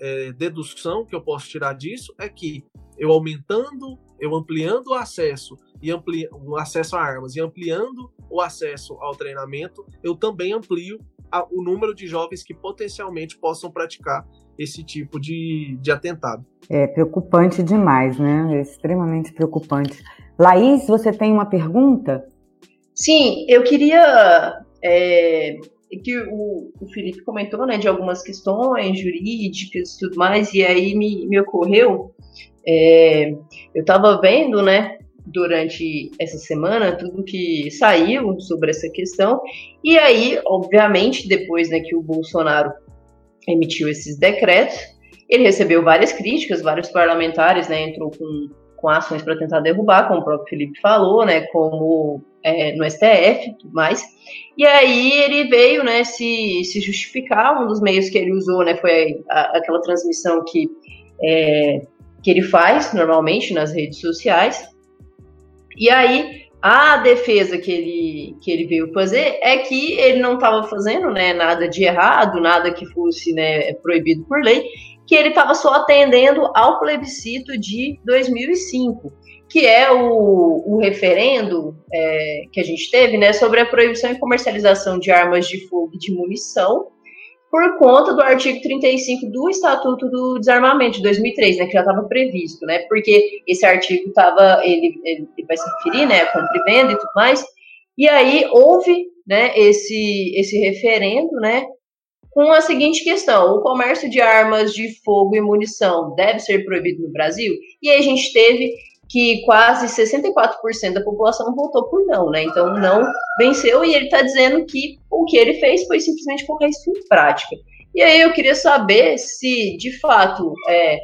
é, dedução que eu posso tirar disso é que eu aumentando, eu ampliando o acesso e ampli, o acesso a armas e ampliando o acesso ao treinamento, eu também amplio a, o número de jovens que potencialmente possam praticar esse tipo de, de atentado. É preocupante demais, né? É extremamente preocupante. Laís, você tem uma pergunta? Sim, eu queria. É, que o, o, Felipe comentou, né, de algumas questões jurídicas e tudo mais, e aí me, me ocorreu. É, eu estava vendo, né, durante essa semana tudo que saiu sobre essa questão, e aí, obviamente, depois né, que o Bolsonaro emitiu esses decretos. Ele recebeu várias críticas, vários parlamentares, né, entrou com, com ações para tentar derrubar, como o próprio Felipe falou, né, como é, no STF e tudo mais. E aí ele veio, né, se, se justificar, um dos meios que ele usou, né, foi a, aquela transmissão que, é, que ele faz normalmente nas redes sociais. E aí a defesa que ele, que ele veio fazer é que ele não estava fazendo né, nada de errado, nada que fosse né, proibido por lei, que ele estava só atendendo ao plebiscito de 2005, que é o, o referendo é, que a gente teve né, sobre a proibição e comercialização de armas de fogo e de munição, por conta do artigo 35 do Estatuto do Desarmamento de 2003, né, que já estava previsto, né, porque esse artigo estava, ele, ele, vai se referir, né, compra e venda e tudo mais, e aí houve, né, esse, esse referendo, né, com a seguinte questão, o comércio de armas de fogo e munição deve ser proibido no Brasil? E aí a gente teve que quase 64% da população votou por não, né? Então não venceu e ele está dizendo que o que ele fez foi simplesmente colocar isso em prática. E aí eu queria saber se, de fato, é,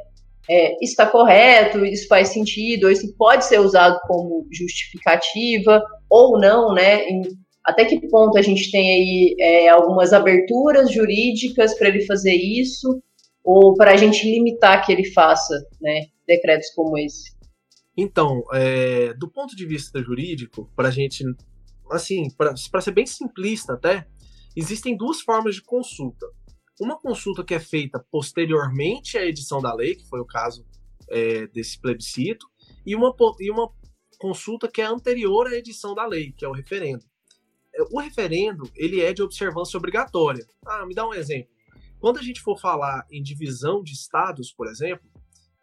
é, está correto, isso faz sentido, isso pode ser usado como justificativa ou não, né? Em, até que ponto a gente tem aí é, algumas aberturas jurídicas para ele fazer isso, ou para a gente limitar que ele faça né, decretos como esse? Então, é, do ponto de vista jurídico, para a gente, assim, para ser bem simplista até, existem duas formas de consulta. Uma consulta que é feita posteriormente à edição da lei, que foi o caso é, desse plebiscito, e uma, e uma consulta que é anterior à edição da lei, que é o referendo. É, o referendo, ele é de observância obrigatória. Ah, me dá um exemplo. Quando a gente for falar em divisão de estados, por exemplo,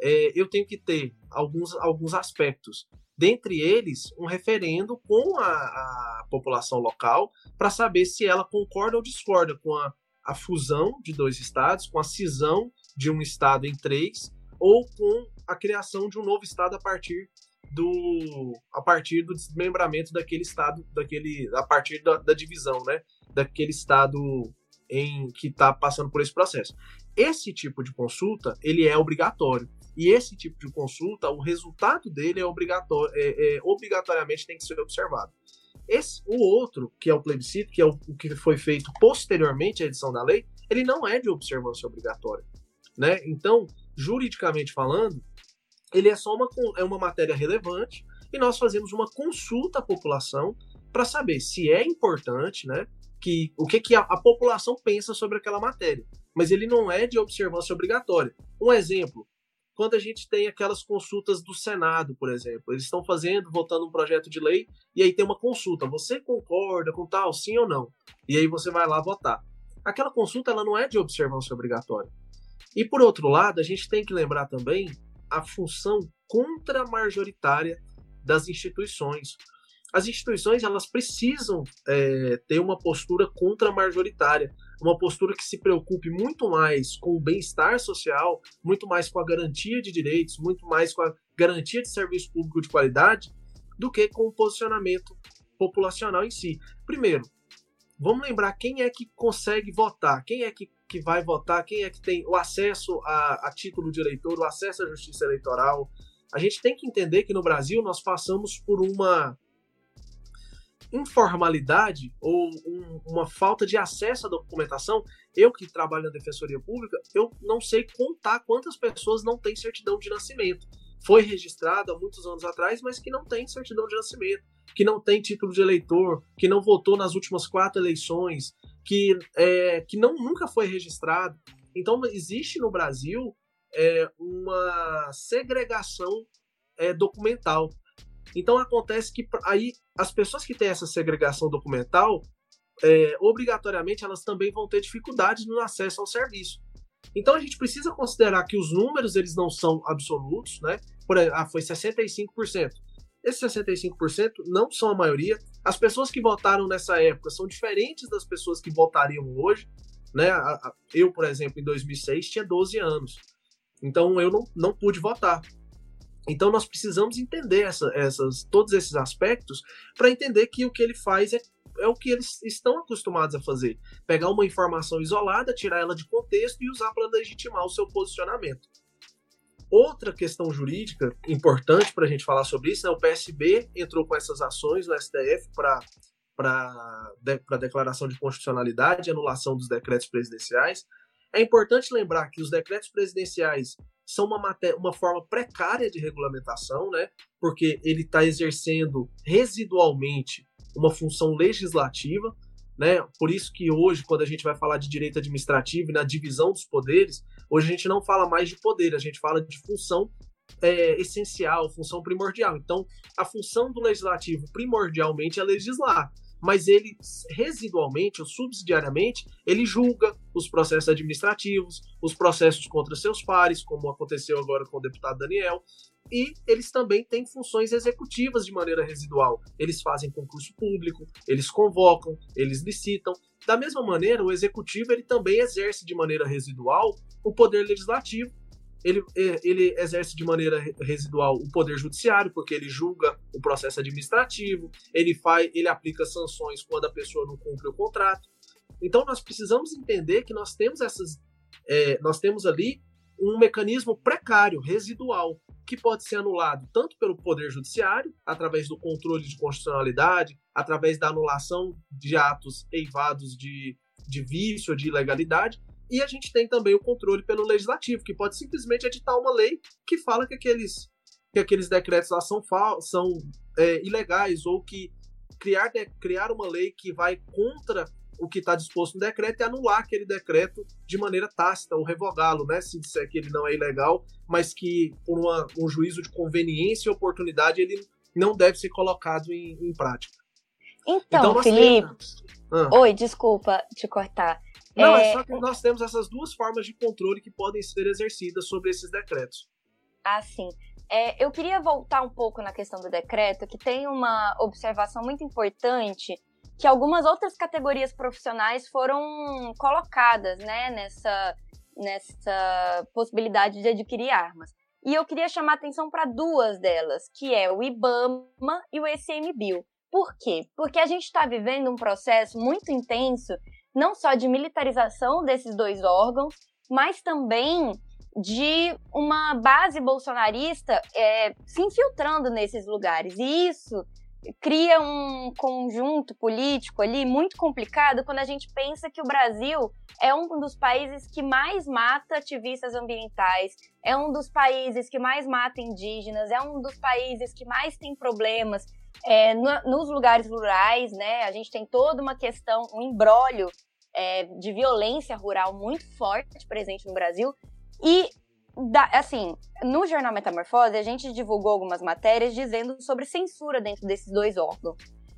é, eu tenho que ter alguns, alguns aspectos. Dentre eles, um referendo com a, a população local para saber se ela concorda ou discorda com a, a fusão de dois estados, com a cisão de um estado em três, ou com a criação de um novo estado a partir do a partir do desmembramento daquele estado, daquele a partir da, da divisão, né, daquele estado em que está passando por esse processo. Esse tipo de consulta ele é obrigatório e esse tipo de consulta, o resultado dele é obrigatório, é, é, obrigatoriamente tem que ser observado. Esse, o outro, que é o plebiscito, que é o, o, que foi feito posteriormente à edição da lei, ele não é de observância obrigatória. Né? Então, juridicamente falando, ele é só uma, é uma matéria relevante e nós fazemos uma consulta à população para saber se é importante, né, que o que, que a, a, população pensa sobre aquela matéria. Mas ele não é de observância obrigatória. Um exemplo, quando a gente tem aquelas consultas do Senado, por exemplo. Eles estão fazendo, votando um projeto de lei, e aí tem uma consulta. Você concorda com tal, sim ou não? E aí você vai lá votar. Aquela consulta ela não é de observância obrigatória. E por outro lado, a gente tem que lembrar também a função contra-majoritária das instituições. As instituições elas precisam é, ter uma postura contra-majoritária uma postura que se preocupe muito mais com o bem-estar social, muito mais com a garantia de direitos, muito mais com a garantia de serviço público de qualidade, do que com o posicionamento populacional em si. Primeiro, vamos lembrar quem é que consegue votar, quem é que, que vai votar, quem é que tem o acesso a, a título de eleitor, o acesso à justiça eleitoral. A gente tem que entender que no Brasil nós passamos por uma informalidade ou um, uma falta de acesso à documentação, eu que trabalho na Defensoria Pública, eu não sei contar quantas pessoas não têm certidão de nascimento. Foi registrado há muitos anos atrás, mas que não tem certidão de nascimento, que não tem título de eleitor, que não votou nas últimas quatro eleições, que, é, que não, nunca foi registrado. Então, existe no Brasil é, uma segregação é, documental. Então acontece que aí as pessoas que têm essa segregação documental, é, obrigatoriamente elas também vão ter dificuldades no acesso ao serviço. Então a gente precisa considerar que os números eles não são absolutos, né? Por ah, foi 65%. Esses 65% não são a maioria. As pessoas que votaram nessa época são diferentes das pessoas que votariam hoje. Né? Eu, por exemplo, em 2006 tinha 12 anos. Então eu não, não pude votar. Então nós precisamos entender essa, essas, todos esses aspectos para entender que o que ele faz é, é o que eles estão acostumados a fazer. Pegar uma informação isolada, tirar ela de contexto e usar para legitimar o seu posicionamento. Outra questão jurídica importante para a gente falar sobre isso é né, o PSB entrou com essas ações no STF para para de, declaração de constitucionalidade e anulação dos decretos presidenciais. É importante lembrar que os decretos presidenciais são uma, uma forma precária de regulamentação, né? Porque ele está exercendo residualmente uma função legislativa, né? Por isso que hoje, quando a gente vai falar de direito administrativo e na divisão dos poderes, hoje a gente não fala mais de poder, a gente fala de função é, essencial, função primordial. Então, a função do legislativo primordialmente é legislar mas ele residualmente ou subsidiariamente ele julga os processos administrativos, os processos contra seus pares, como aconteceu agora com o deputado Daniel, e eles também têm funções executivas de maneira residual. Eles fazem concurso público, eles convocam, eles licitam. Da mesma maneira, o executivo ele também exerce de maneira residual o poder legislativo ele, é, ele exerce de maneira residual o poder judiciário, porque ele julga o processo administrativo, ele faz, ele aplica sanções quando a pessoa não cumpre o contrato. Então nós precisamos entender que nós temos essas, é, nós temos ali um mecanismo precário, residual, que pode ser anulado tanto pelo Poder Judiciário, através do controle de constitucionalidade, através da anulação de atos eivados de, de vício, de ilegalidade, e a gente tem também o controle pelo Legislativo, que pode simplesmente editar uma lei que fala que aqueles, que aqueles decretos lá são, são é, ilegais ou que criar, de, criar uma lei que vai contra o que está disposto no decreto e anular aquele decreto de maneira tácita ou revogá-lo, né? Se disser que ele não é ilegal, mas que por uma, um juízo de conveniência e oportunidade ele não deve ser colocado em, em prática. Então, então Felipe. Ah. Oi, desculpa te cortar. Não, é... é só que nós temos essas duas formas de controle que podem ser exercidas sobre esses decretos. Ah, sim. É, eu queria voltar um pouco na questão do decreto, que tem uma observação muito importante que algumas outras categorias profissionais foram colocadas né, nessa, nessa possibilidade de adquirir armas. E eu queria chamar atenção para duas delas, que é o IBAMA e o ICMBio. Por quê? Porque a gente está vivendo um processo muito intenso, não só de militarização desses dois órgãos, mas também de uma base bolsonarista é, se infiltrando nesses lugares. E isso cria um conjunto político ali muito complicado quando a gente pensa que o Brasil é um dos países que mais mata ativistas ambientais, é um dos países que mais mata indígenas, é um dos países que mais tem problemas é, no, nos lugares rurais, né? A gente tem toda uma questão, um embrólio é, de violência rural muito forte presente no Brasil. E da, assim, no jornal Metamorfose, a gente divulgou algumas matérias dizendo sobre censura dentro desses dois órgãos.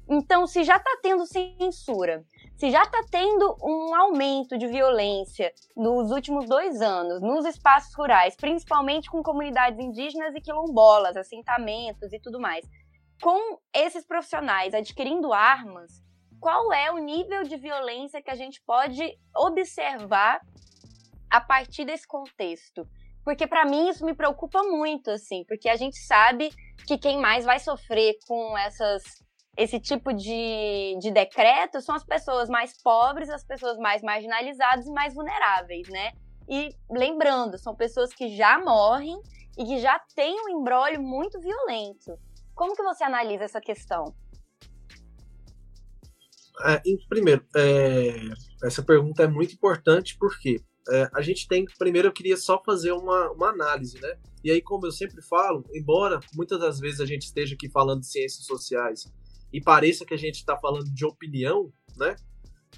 Então, se já está tendo censura, se já está tendo um aumento de violência nos últimos dois anos nos espaços rurais, principalmente com comunidades indígenas e quilombolas, assentamentos e tudo mais, com esses profissionais adquirindo armas, qual é o nível de violência que a gente pode observar a partir desse contexto? Porque para mim isso me preocupa muito, assim, porque a gente sabe que quem mais vai sofrer com essas esse tipo de, de decreto são as pessoas mais pobres, as pessoas mais marginalizadas e mais vulneráveis, né? E lembrando, são pessoas que já morrem e que já têm um embrólio muito violento. Como que você analisa essa questão? É, primeiro, é, essa pergunta é muito importante porque é, a gente tem. Primeiro, eu queria só fazer uma, uma análise, né? E aí, como eu sempre falo, embora muitas das vezes a gente esteja aqui falando de ciências sociais e pareça que a gente está falando de opinião, né?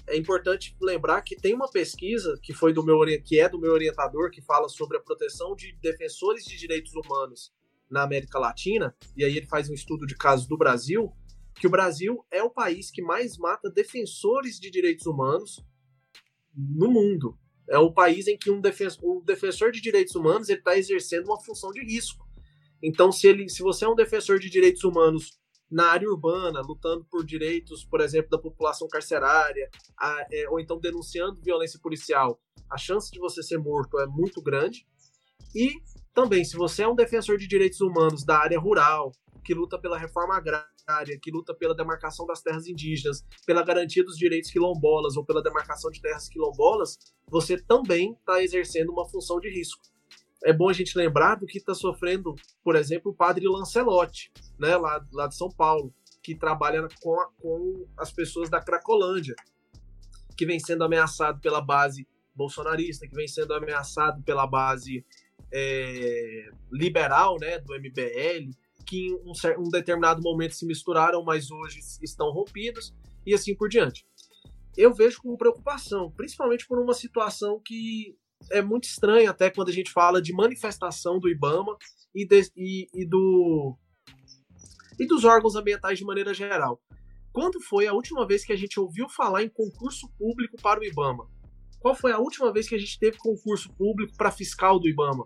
É importante lembrar que tem uma pesquisa que foi do meu que é do meu orientador que fala sobre a proteção de defensores de direitos humanos na América Latina, e aí ele faz um estudo de casos do Brasil, que o Brasil é o país que mais mata defensores de direitos humanos no mundo é o país em que um defensor, um defensor de direitos humanos está exercendo uma função de risco. Então, se, ele, se você é um defensor de direitos humanos na área urbana, lutando por direitos, por exemplo, da população carcerária, a, é, ou então denunciando violência policial, a chance de você ser morto é muito grande. E também, se você é um defensor de direitos humanos da área rural, que luta pela reforma agrária, que luta pela demarcação das terras indígenas, pela garantia dos direitos quilombolas ou pela demarcação de terras quilombolas, você também está exercendo uma função de risco. É bom a gente lembrar do que está sofrendo, por exemplo, o padre Lancelotti, né, lá, lá de São Paulo, que trabalha com, a, com as pessoas da Cracolândia, que vem sendo ameaçado pela base bolsonarista, que vem sendo ameaçado pela base é, liberal, né, do MBL, que em um, um determinado momento se misturaram, mas hoje estão rompidos, e assim por diante. Eu vejo com preocupação, principalmente por uma situação que é muito estranha até quando a gente fala de manifestação do IBAMA e, de, e, e, do, e dos órgãos ambientais de maneira geral. Quando foi a última vez que a gente ouviu falar em concurso público para o IBAMA? Qual foi a última vez que a gente teve concurso público para fiscal do IBAMA?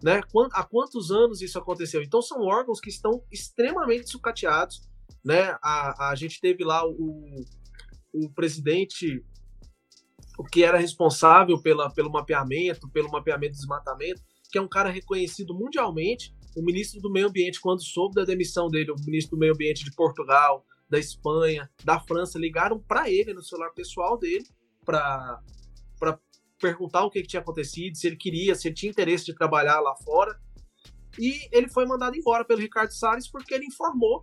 Né? Há quantos anos isso aconteceu? Então são órgãos que estão extremamente sucateados. Né? A, a gente teve lá o, o presidente, o que era responsável pela, pelo mapeamento, pelo mapeamento do desmatamento, que é um cara reconhecido mundialmente. O ministro do Meio Ambiente, quando soube da demissão dele, o ministro do Meio Ambiente de Portugal, da Espanha, da França, ligaram para ele no celular pessoal dele para perguntar o que, que tinha acontecido, se ele queria, se ele tinha interesse de trabalhar lá fora. E ele foi mandado embora pelo Ricardo Salles porque ele informou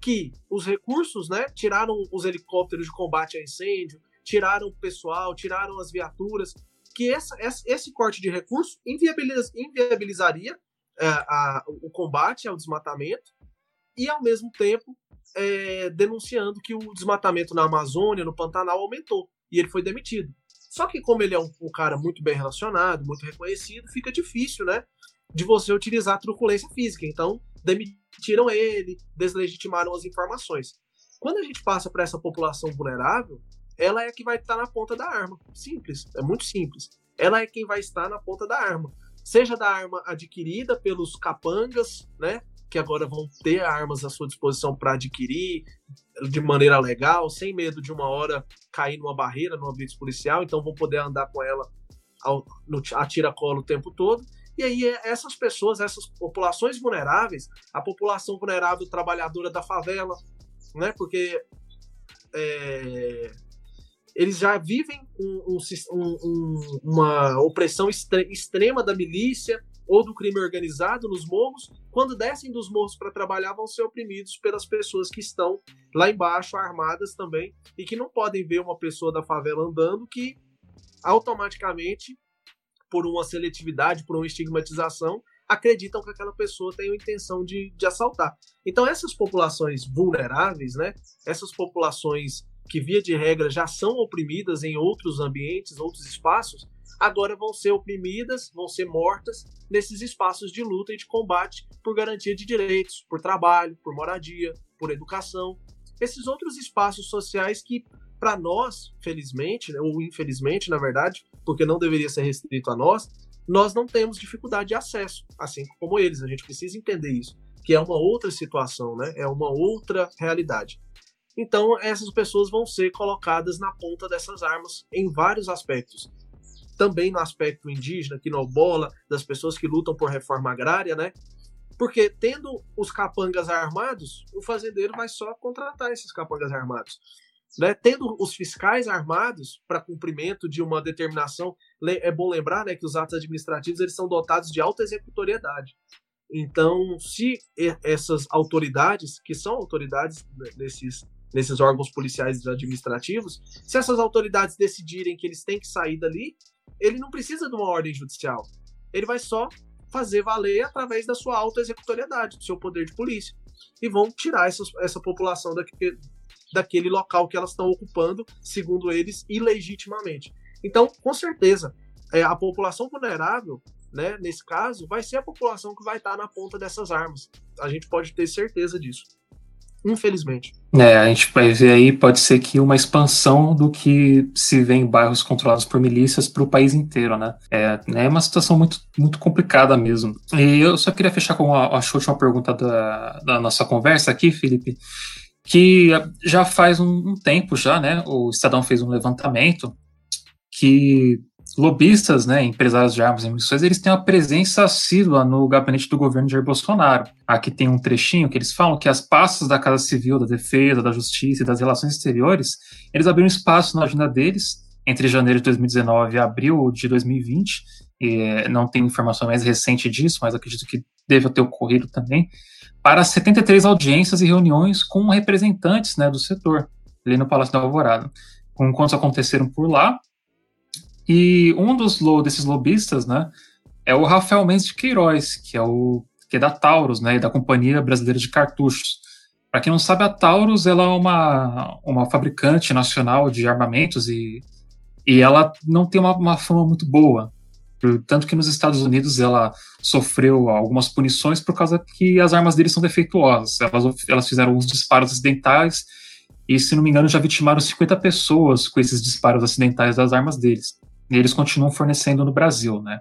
que os recursos, né, tiraram os helicópteros de combate a incêndio, tiraram o pessoal, tiraram as viaturas, que essa, esse corte de recursos inviabiliz, inviabilizaria é, a, o combate ao desmatamento e, ao mesmo tempo, é, denunciando que o desmatamento na Amazônia, no Pantanal, aumentou e ele foi demitido. Só que, como ele é um, um cara muito bem relacionado, muito reconhecido, fica difícil, né? De você utilizar a truculência física. Então, demitiram ele, deslegitimaram as informações. Quando a gente passa para essa população vulnerável, ela é que vai estar na ponta da arma. Simples, é muito simples. Ela é quem vai estar na ponta da arma. Seja da arma adquirida pelos capangas, né? Que agora vão ter armas à sua disposição para adquirir de maneira legal, sem medo de uma hora cair numa barreira, numa blitz policial, então vão poder andar com ela ao, no, a tira-colo o tempo todo. E aí, essas pessoas, essas populações vulneráveis, a população vulnerável trabalhadora da favela, né? Porque é, eles já vivem um, um, um, uma opressão extrema da milícia ou do crime organizado nos morros. Quando descem dos morros para trabalhar, vão ser oprimidos pelas pessoas que estão lá embaixo, armadas também, e que não podem ver uma pessoa da favela andando que automaticamente, por uma seletividade, por uma estigmatização, acreditam que aquela pessoa tem a intenção de, de assaltar. Então, essas populações vulneráveis, né, essas populações que via de regra já são oprimidas em outros ambientes, outros espaços, agora vão ser oprimidas, vão ser mortas nesses espaços de luta e de combate por garantia de direitos, por trabalho, por moradia, por educação. Esses outros espaços sociais que, para nós, felizmente, né, ou infelizmente, na verdade, porque não deveria ser restrito a nós, nós não temos dificuldade de acesso, assim como eles. A gente precisa entender isso, que é uma outra situação, né? é uma outra realidade. Então, essas pessoas vão ser colocadas na ponta dessas armas em vários aspectos. Também no aspecto indígena, quilombola, das pessoas que lutam por reforma agrária, né? Porque tendo os capangas armados, o fazendeiro vai só contratar esses capangas armados. Né? Tendo os fiscais armados para cumprimento de uma determinação, é bom lembrar né, que os atos administrativos eles são dotados de alta executoriedade. Então, se essas autoridades, que são autoridades desses nesses órgãos policiais administrativos, se essas autoridades decidirem que eles têm que sair dali, ele não precisa de uma ordem judicial. Ele vai só fazer valer através da sua auto-executoriedade, do seu poder de polícia. E vão tirar essa, essa população daquele, daquele local que elas estão ocupando, segundo eles, ilegitimamente. Então, com certeza, é, a população vulnerável, né, nesse caso, vai ser a população que vai estar na ponta dessas armas. A gente pode ter certeza disso infelizmente. É, a gente vai ver aí, pode ser que uma expansão do que se vê em bairros controlados por milícias para o país inteiro, né? É, é uma situação muito, muito complicada mesmo. E eu só queria fechar com a, a última pergunta da, da nossa conversa aqui, Felipe, que já faz um tempo já, né? O Estadão fez um levantamento que lobistas, né, empresários de armas e munições, eles têm uma presença assídua no gabinete do governo de Jair Bolsonaro. Aqui tem um trechinho que eles falam que as pastas da Casa Civil, da Defesa, da Justiça e das Relações Exteriores, eles abriram espaço na agenda deles entre janeiro de 2019 e abril de 2020. E eh, não tem informação mais recente disso, mas acredito que deve ter ocorrido também, para 73 audiências e reuniões com representantes né, do setor, ali no Palácio da Alvorada. Encontros aconteceram por lá, e um dos desses lobistas, né, é o Rafael Mendes de Queiroz, que é o que é da Taurus, né, da Companhia Brasileira de Cartuchos. Para quem não sabe, a Taurus ela é uma, uma fabricante nacional de armamentos e, e ela não tem uma, uma fama muito boa. Tanto que nos Estados Unidos ela sofreu algumas punições por causa que as armas deles são defeituosas. Elas, elas fizeram uns disparos acidentais e, se não me engano, já vitimaram 50 pessoas com esses disparos acidentais das armas deles e eles continuam fornecendo no Brasil, né?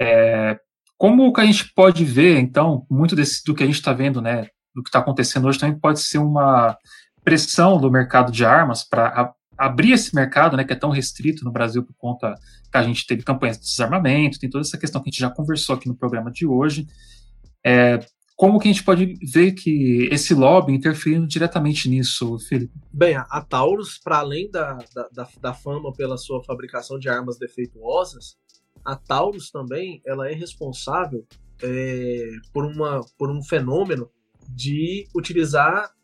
É, como que a gente pode ver, então, muito desse, do que a gente está vendo, né, do que está acontecendo hoje também pode ser uma pressão do mercado de armas para abrir esse mercado, né, que é tão restrito no Brasil por conta que a gente teve campanhas de desarmamento, tem toda essa questão que a gente já conversou aqui no programa de hoje. É, como que a gente pode ver que esse lobby interferindo diretamente nisso, Felipe? Bem, a Taurus, para além da, da, da, fama pela sua fabricação de armas defeituosas, a Taurus também ela é responsável é, por, uma, por um fenômeno de utilizar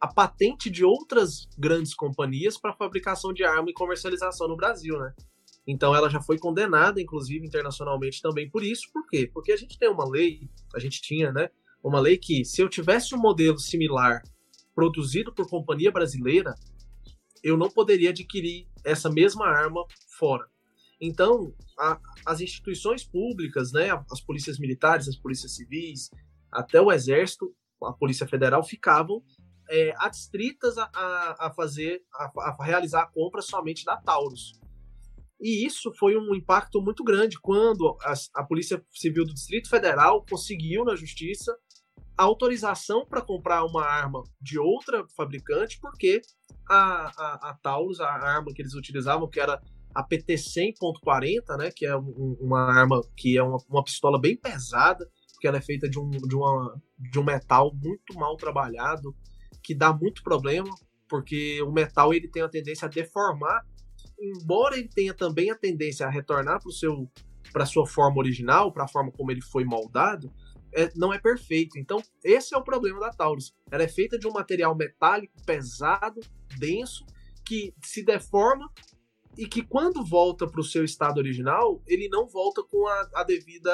a patente de outras grandes companhias para fabricação de arma e comercialização no Brasil, né? Então ela já foi condenada, inclusive internacionalmente também por isso. Por quê? Porque a gente tem uma lei, a gente tinha, né? Uma lei que se eu tivesse um modelo similar produzido por companhia brasileira, eu não poderia adquirir essa mesma arma fora. Então, a, as instituições públicas, né, as polícias militares, as polícias civis, até o exército, a polícia federal ficavam é, adstritas a, a, a fazer, a, a, realizar a compra somente da Taurus. E isso foi um impacto muito grande quando a, a Polícia Civil do Distrito Federal conseguiu na Justiça autorização para comprar uma arma de outra fabricante, porque a, a, a, Taurus, a arma que eles utilizavam, que era a PT-100.40, né, que é um, uma arma que é uma, uma pistola bem pesada, porque ela é feita de um, de, uma, de um metal muito mal trabalhado, que dá muito problema, porque o metal ele tem a tendência a deformar, embora ele tenha também a tendência a retornar para seu para sua forma original, para a forma como ele foi moldado, é, não é perfeito. Então, esse é o problema da Taurus. Ela é feita de um material metálico pesado, denso, que se deforma e que quando volta para o seu estado original, ele não volta com a, a devida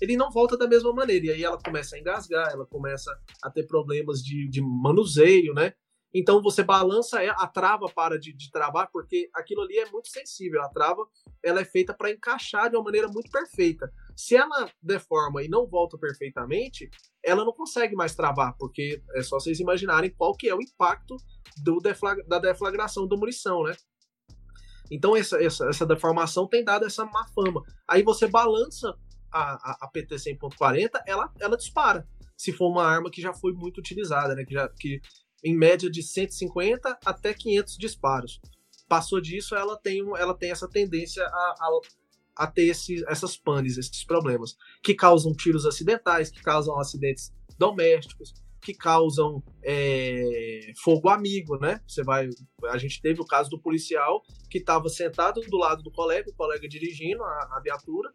ele não volta da mesma maneira. E aí ela começa a engasgar, ela começa a ter problemas de, de manuseio, né? Então você balança a trava para de, de, travar, porque aquilo ali é muito sensível. A trava ela é feita para encaixar de uma maneira muito perfeita. Se ela deforma e não volta perfeitamente, ela não consegue mais travar, porque é só vocês imaginarem qual que é o impacto do deflag, da deflagração da munição, né? Então essa, essa, essa deformação tem dado essa má fama. Aí você balança a, a, a PT 100.40, ela, ela dispara. Se for uma arma que já foi muito utilizada, né? Que, já, que em média de 150 até 500 disparos. Passou disso, ela tem, ela tem essa tendência a, a, a ter esse, essas panes, esses problemas, que causam tiros acidentais, que causam acidentes domésticos, que causam é, fogo amigo, né? Você vai, a gente teve o caso do policial que estava sentado do lado do colega, o colega dirigindo a, a viatura,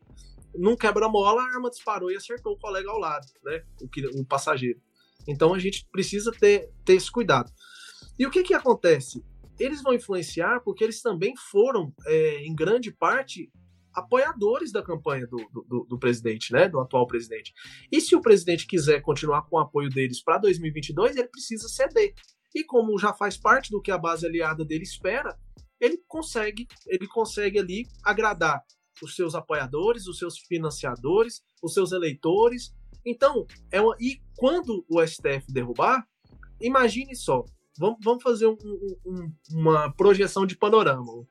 num quebra-mola, a arma disparou e acertou o colega ao lado, né? O, o passageiro. Então a gente precisa ter, ter esse cuidado. E o que que acontece? Eles vão influenciar porque eles também foram, é, em grande parte, apoiadores da campanha do, do, do, presidente, né, do atual presidente. E se o presidente quiser continuar com o apoio deles para 2022, ele precisa ceder. E como já faz parte do que a base aliada dele espera, ele consegue, ele consegue ali agradar os seus apoiadores, os seus financiadores, os seus eleitores. Então, é uma... e quando o STF derrubar, imagine só, vamos, vamos fazer um, um, uma projeção de panorama.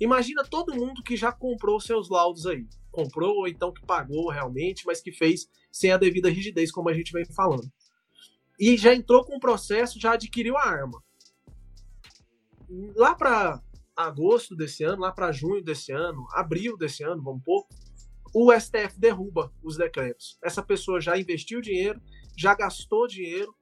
Imagina todo mundo que já comprou seus laudos aí. Comprou ou então que pagou realmente, mas que fez sem a devida rigidez, como a gente vem falando. E já entrou com o processo, já adquiriu a arma. Lá para agosto desse ano, lá para junho desse ano, abril desse ano, vamos pôr, o STF derruba os decretos. Essa pessoa já investiu dinheiro, já gastou dinheiro,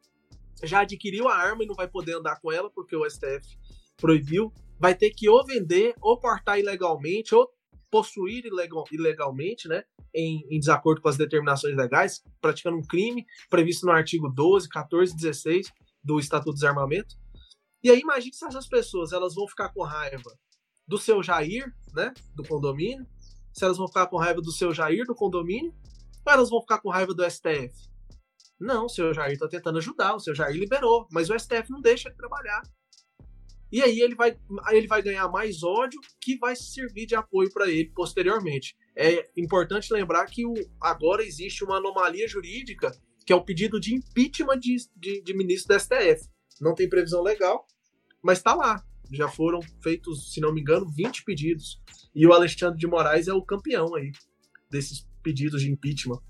já adquiriu a arma e não vai poder andar com ela porque o STF proibiu. Vai ter que ou vender, ou portar ilegalmente, ou possuir ilegal, ilegalmente, né, em, em, desacordo com as determinações legais, praticando um crime previsto no artigo 12, 14 e 16 do Estatuto do Desarmamento. E aí imagine se essas pessoas elas vão ficar com raiva do seu Jair, né, do condomínio, se elas vão ficar com raiva do seu Jair do condomínio, ou elas vão ficar com raiva do STF. Não, o seu Jair está tentando ajudar, o seu Jair liberou, mas o STF não deixa ele trabalhar. E aí ele vai, ele vai ganhar mais ódio que vai servir de apoio para ele posteriormente. É importante lembrar que o, agora existe uma anomalia jurídica, que é o pedido de impeachment de, de, de ministro do STF não tem previsão legal, mas está lá. Já foram feitos, se não me engano, 20 pedidos. E o Alexandre de Moraes é o campeão aí desses pedidos de impeachment.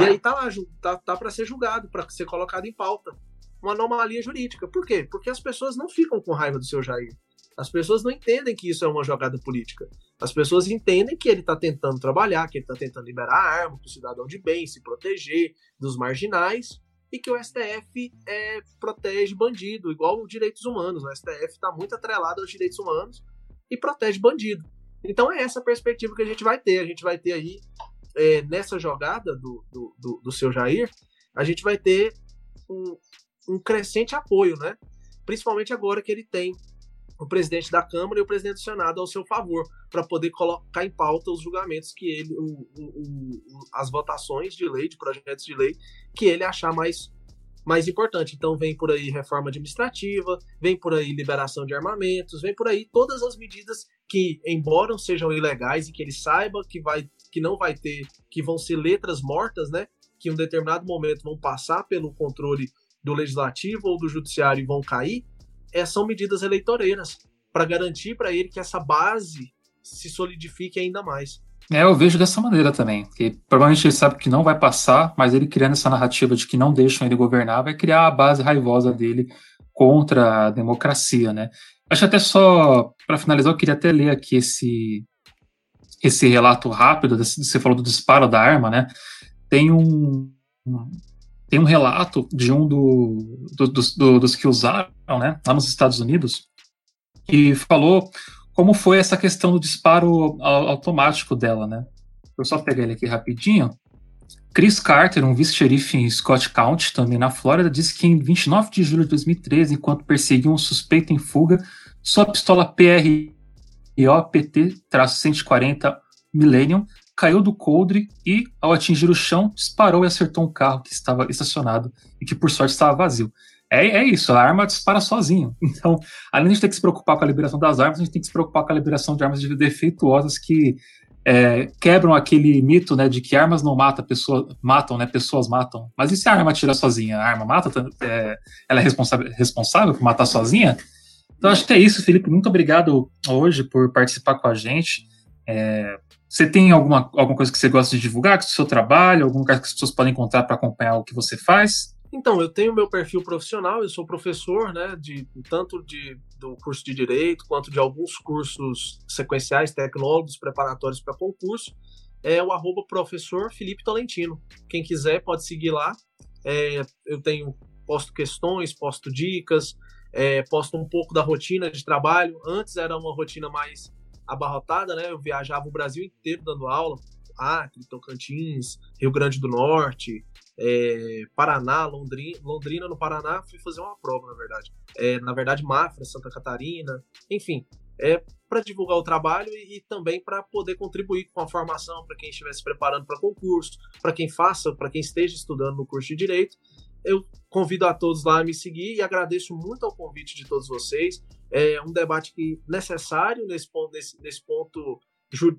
E aí tá lá, tá, tá para ser julgado, para ser colocado em pauta. Uma anomalia jurídica. Por quê? Porque as pessoas não ficam com raiva do seu Jair. As pessoas não entendem que isso é uma jogada política. As pessoas entendem que ele está tentando trabalhar, que ele está tentando liberar a arma para o cidadão de bem, se proteger dos marginais, e que o STF é, protege bandido, igual os direitos humanos. O STF está muito atrelado aos direitos humanos e protege bandido. Então é essa perspectiva que a gente vai ter. A gente vai ter aí, é, nessa jogada do, do, do, do seu Jair, a gente vai ter um, um crescente apoio, né? Principalmente agora que ele tem o presidente da Câmara e o presidente do Senado ao seu favor, para poder colocar em pauta os julgamentos que ele, o, o, as votações de lei, de projetos de lei, que ele achar mais, mais importante. Então vem por aí reforma administrativa, vem por aí liberação de armamentos, vem por aí todas as medidas que, embora sejam ilegais e que ele saiba que, vai, que não vai ter, que vão ser letras mortas, né? Que em um determinado momento vão passar pelo controle do legislativo ou do judiciário e vão cair, é, são medidas eleitoreiras para garantir para ele que essa base se solidifique ainda mais. É, eu vejo dessa maneira também, que provavelmente ele sabe que não vai passar, mas ele criando essa narrativa de que não deixam ele governar, vai criar a base raivosa dele contra a democracia, né? Acho até só, para finalizar, eu queria até ler aqui esse, esse relato rápido, você falou do disparo da arma, né? Tem um, tem um relato de um do, do, do, dos que usaram, né, lá nos Estados Unidos, que falou como foi essa questão do disparo automático dela, né? Vou só pegar ele aqui rapidinho. Chris Carter, um vice-xerife em Scott County, também na Flórida, disse que em 29 de julho de 2013, enquanto perseguiu um suspeito em fuga, sua pistola PRO-PT-140 Millennium caiu do coldre e, ao atingir o chão, disparou e acertou um carro que estava estacionado e que, por sorte, estava vazio. É, é isso, a arma dispara sozinho. Então, além de ter que se preocupar com a liberação das armas, a gente tem que se preocupar com a liberação de armas defeituosas que é, quebram aquele mito né, de que armas não matam, pessoas matam, né, pessoas matam. Mas e se a arma atira sozinha? A arma mata? É, ela é responsável, responsável por matar sozinha? Então, acho que é isso, Felipe. Muito obrigado hoje por participar com a gente. É, você tem alguma, alguma coisa que você gosta de divulgar, do seu trabalho, algum lugar que as pessoas podem encontrar para acompanhar o que você faz? Então, eu tenho meu perfil profissional, eu sou professor, né, de tanto de, do curso de direito quanto de alguns cursos sequenciais, tecnólogos, preparatórios para concurso. É o arroba professor Felipe Tolentino. Quem quiser pode seguir lá. É, eu tenho posto questões, posto dicas, é, posto um pouco da rotina de trabalho. Antes era uma rotina mais abarrotada, né? Eu viajava o Brasil inteiro dando aula, Acre, Tocantins, Rio Grande do Norte, é, Paraná, Londrina, Londrina no Paraná, fui fazer uma prova, na verdade. É, na verdade, Mafra, Santa Catarina, enfim, é para divulgar o trabalho e, e também para poder contribuir com a formação para quem estiver se preparando para concurso, para quem faça, para quem esteja estudando no curso de direito. Eu convido a todos lá a me seguir e agradeço muito ao convite de todos vocês. É um debate que necessário nesse ponto, nesse, nesse ponto,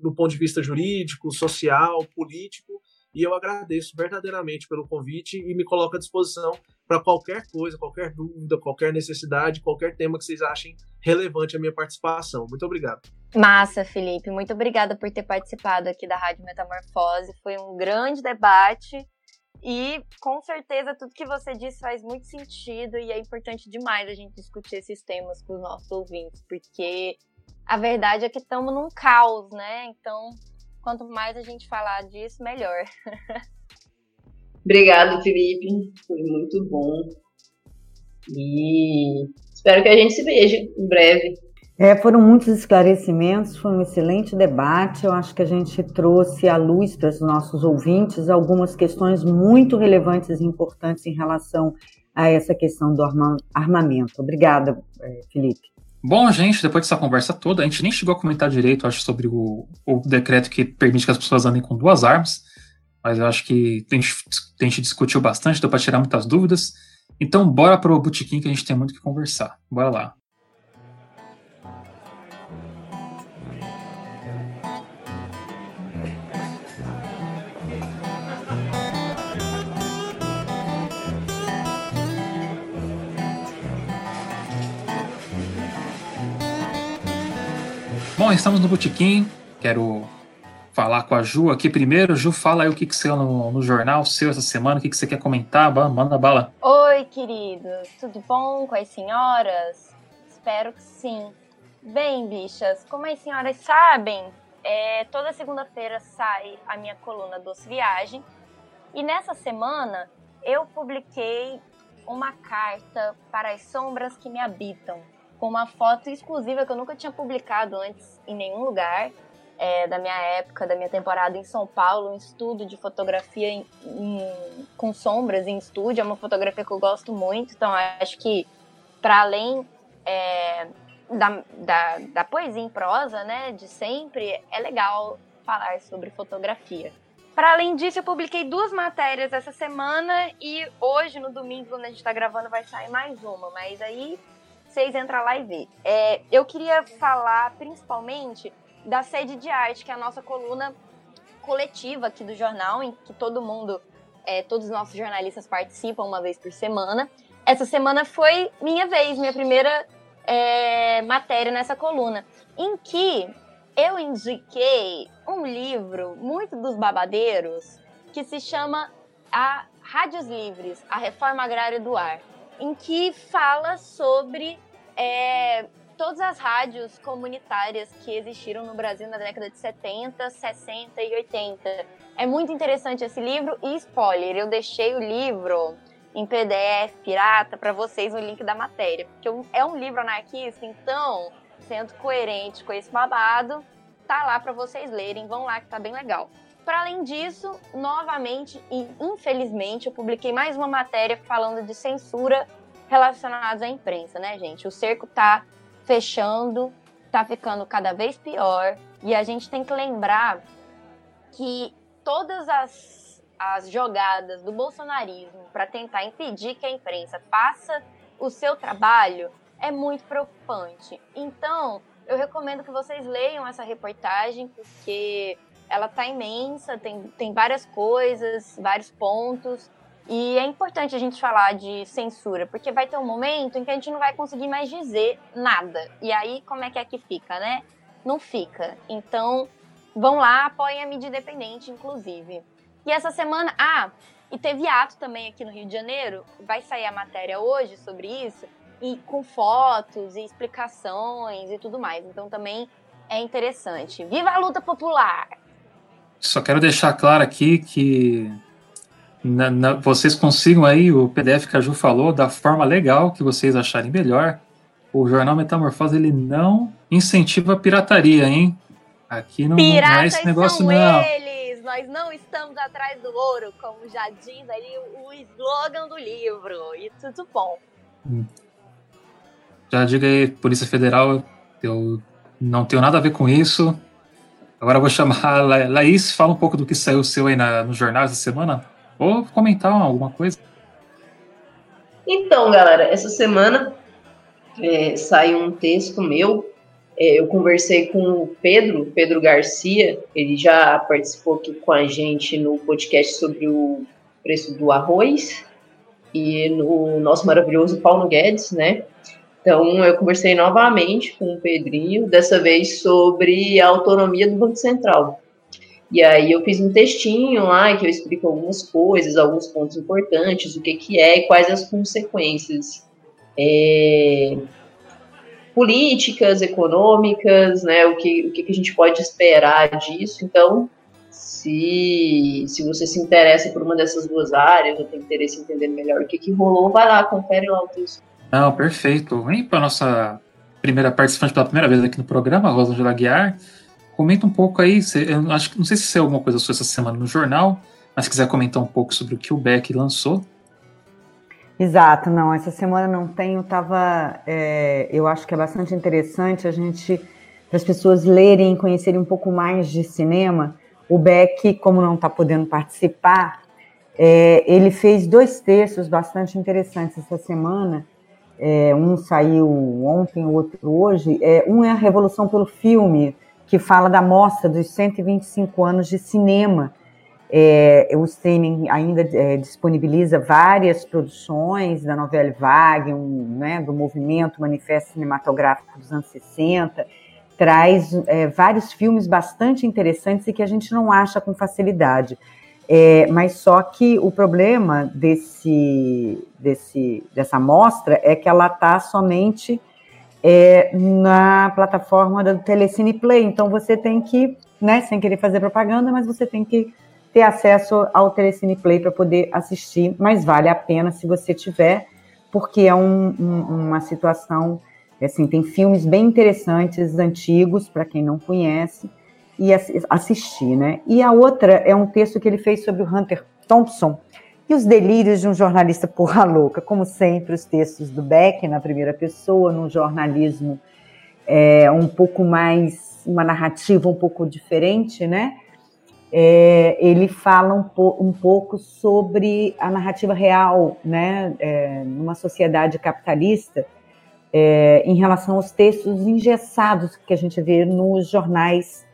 do ponto de vista jurídico, social, político. E eu agradeço verdadeiramente pelo convite e me coloco à disposição para qualquer coisa, qualquer dúvida, qualquer necessidade, qualquer tema que vocês achem relevante a minha participação. Muito obrigado. Massa, Felipe. Muito obrigada por ter participado aqui da Rádio Metamorfose. Foi um grande debate e com certeza tudo que você disse faz muito sentido e é importante demais a gente discutir esses temas com os nossos ouvintes, porque a verdade é que estamos num caos, né? Então, quanto mais a gente falar disso, melhor. Obrigado, Felipe. Foi muito bom. E espero que a gente se veja em breve. É, foram muitos esclarecimentos, foi um excelente debate. Eu acho que a gente trouxe à luz para os nossos ouvintes algumas questões muito relevantes e importantes em relação a essa questão do arma armamento. Obrigada, é, Felipe. Bom, gente, depois dessa conversa toda, a gente nem chegou a comentar direito, acho, sobre o, o decreto que permite que as pessoas andem com duas armas, mas eu acho que a gente, a gente discutiu bastante, deu para tirar muitas dúvidas. Então, bora para o botequim que a gente tem muito que conversar. Bora lá. Bom, estamos no Botequim. Quero falar com a Ju aqui primeiro. Ju, fala aí o que, que saiu no, no jornal seu essa semana, o que, que você quer comentar. Manda bala. Oi, queridos. Tudo bom com as senhoras? Espero que sim. Bem, bichas, como as senhoras sabem, é, toda segunda-feira sai a minha coluna Doce Viagem. E nessa semana eu publiquei uma carta para as sombras que me habitam, com uma foto exclusiva que eu nunca tinha publicado antes em nenhum lugar. É, da minha época, da minha temporada em São Paulo, um estudo de fotografia em, em, com sombras em estúdio. É uma fotografia que eu gosto muito, então acho que, para além é, da, da, da poesia em prosa, né, de sempre, é legal falar sobre fotografia. Para além disso, eu publiquei duas matérias essa semana e hoje, no domingo, quando a gente está gravando, vai sair mais uma. Mas aí vocês entram lá e vê. É, eu queria falar principalmente da sede de arte, que é a nossa coluna coletiva aqui do jornal, em que todo mundo, é, todos os nossos jornalistas participam uma vez por semana. Essa semana foi minha vez, minha primeira é, matéria nessa coluna, em que eu indiquei um livro muito dos babadeiros que se chama a Rádios Livres, a Reforma Agrária do Ar, em que fala sobre é, todas as rádios comunitárias que existiram no Brasil na década de 70, 60 e 80. É muito interessante esse livro e spoiler, eu deixei o livro em PDF, pirata, para vocês o link da matéria. Porque é um livro anarquista, então, sendo coerente com esse babado, tá lá para vocês lerem. Vão lá que tá bem legal. Para além disso, novamente e infelizmente, eu publiquei mais uma matéria falando de censura relacionada à imprensa, né, gente? O cerco tá fechando, tá ficando cada vez pior e a gente tem que lembrar que todas as as jogadas do bolsonarismo para tentar impedir que a imprensa faça o seu trabalho é muito preocupante. Então, eu recomendo que vocês leiam essa reportagem, porque ela tá imensa, tem, tem várias coisas, vários pontos. E é importante a gente falar de censura, porque vai ter um momento em que a gente não vai conseguir mais dizer nada. E aí, como é que é que fica, né? Não fica. Então, vão lá, apoiem a mídia independente, inclusive. E essa semana, ah, e teve ato também aqui no Rio de Janeiro, vai sair a matéria hoje sobre isso, e com fotos e explicações e tudo mais. Então também é interessante. Viva a luta popular! Só quero deixar claro aqui que na, na, vocês consigam aí o PDF que a Ju falou da forma legal que vocês acharem melhor. O jornal Metamorfose ele não incentiva a pirataria, hein? Aqui não, Piratas não é esse negócio não. Eles nós não estamos atrás do ouro, como já diz ali o, o slogan do livro. E tudo bom. Hum. Já diga aí, Polícia Federal, eu não tenho nada a ver com isso. Agora eu vou chamar a Laís, fala um pouco do que saiu seu aí na, no jornal essa semana. Ou comentar alguma coisa. Então, galera, essa semana é, saiu um texto meu é, eu conversei com o Pedro, Pedro Garcia, ele já participou aqui com a gente no podcast sobre o preço do arroz e no nosso maravilhoso Paulo Guedes, né? Então, eu conversei novamente com o Pedrinho, dessa vez sobre a autonomia do Banco Central. E aí eu fiz um textinho lá que eu explico algumas coisas, alguns pontos importantes, o que, que é e quais as consequências. É, políticas, econômicas, né, o que, o que a gente pode esperar disso. Então, se, se você se interessa por uma dessas duas áreas, ou tem interesse em entender melhor o que, que rolou, vai lá, confere lá o texto. Não, perfeito. Vem para nossa primeira participante pela primeira vez aqui no programa, Rosângela Guiar. Comenta um pouco aí, eu acho, não sei se saiu alguma coisa sua essa semana no jornal, mas se quiser comentar um pouco sobre o que o Beck lançou, Exato, não, essa semana não tenho, tava, é, eu acho que é bastante interessante a gente, para as pessoas lerem e conhecerem um pouco mais de cinema, o Beck, como não está podendo participar, é, ele fez dois textos bastante interessantes essa semana, é, um saiu ontem, o outro hoje, é, um é a Revolução pelo Filme, que fala da mostra dos 125 anos de cinema, é, o streaming ainda é, disponibiliza várias produções da novela Vague, um, né, do movimento Manifesto Cinematográfico dos anos 60, traz é, vários filmes bastante interessantes e que a gente não acha com facilidade. É, mas só que o problema desse, desse, dessa mostra é que ela está somente é, na plataforma do Telecine Play. Então você tem que, né, sem querer fazer propaganda, mas você tem que ter acesso ao Telecine Play para poder assistir, mas vale a pena se você tiver, porque é um, um, uma situação, assim, tem filmes bem interessantes, antigos, para quem não conhece, e assistir, né? E a outra é um texto que ele fez sobre o Hunter Thompson, e os delírios de um jornalista porra louca, como sempre, os textos do Beck na primeira pessoa, num jornalismo é, um pouco mais, uma narrativa um pouco diferente, né? É, ele fala um, po um, pouco sobre a narrativa real, né? É, numa sociedade capitalista, é, em relação aos textos engessados que a gente vê nos jornais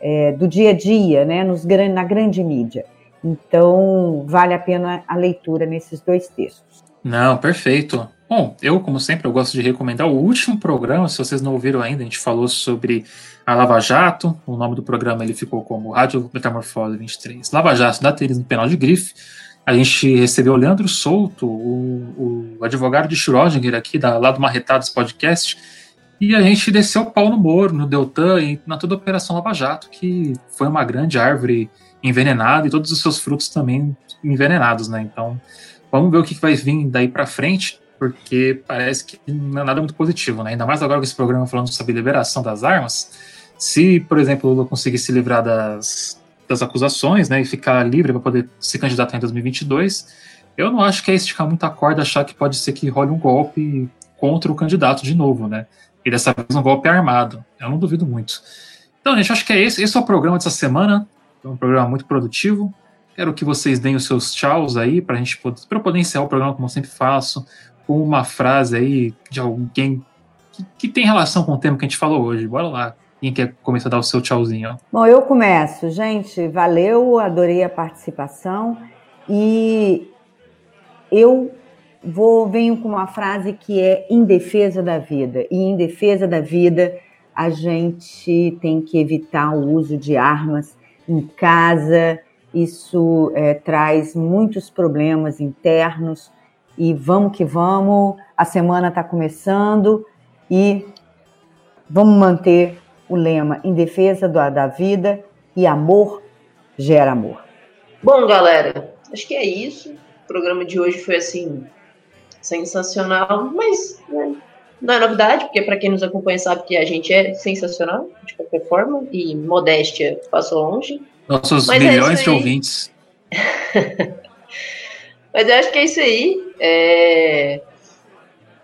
é, do dia a dia, né? Nos, na grande mídia. Então, vale a pena a leitura nesses dois textos. Não, perfeito. Bom, eu, como sempre, eu gosto de recomendar o último programa, se vocês não ouviram ainda, a gente falou sobre a Lava Jato, o nome do programa ele ficou como Rádio Metamorfose 23. Lava Jato da Teres no Penal de Grife. A gente recebeu o Leandro Souto, o, o advogado de Schrödinger aqui, da, lá do Marretados Podcast, e a gente desceu o pau no Moro, no Deltan e na toda a Operação Lava Jato, que foi uma grande árvore envenenado e todos os seus frutos também envenenados, né? Então, vamos ver o que vai vir daí para frente, porque parece que não é nada muito positivo, né? Ainda mais agora com esse programa falando sobre liberação das armas. Se, por exemplo, Lula conseguir se livrar das, das acusações, né, e ficar livre para poder se candidatar em 2022, eu não acho que é esticar muita corda achar que pode ser que role um golpe contra o candidato de novo, né? E dessa vez um golpe armado. Eu não duvido muito. Então, gente, acho que é esse. Esse é o programa dessa semana. Foi um programa muito produtivo. Quero que vocês deem os seus tchauz aí para a gente poder, pra poder encerrar o programa, como eu sempre faço, com uma frase aí de alguém que, que, tem relação com o tema que a gente falou hoje. Bora lá. Quem quer começar a dar o seu tchauzinho? Bom, eu começo. Gente, valeu, adorei a participação. E eu vou venho com uma frase que é em defesa da vida. E em defesa da vida, a gente tem que evitar o uso de armas em casa, isso é, traz muitos problemas internos. E vamos que vamos, a semana está começando e vamos manter o lema em defesa da, da vida e amor gera amor. Bom, galera, acho que é isso. O programa de hoje foi assim sensacional, mas né, não é novidade, porque para quem nos acompanha sabe que a gente é sensacional, de qualquer forma, e modéstia passou longe. Nossos Mas é milhões é de ouvintes. Mas eu acho que é isso aí. É...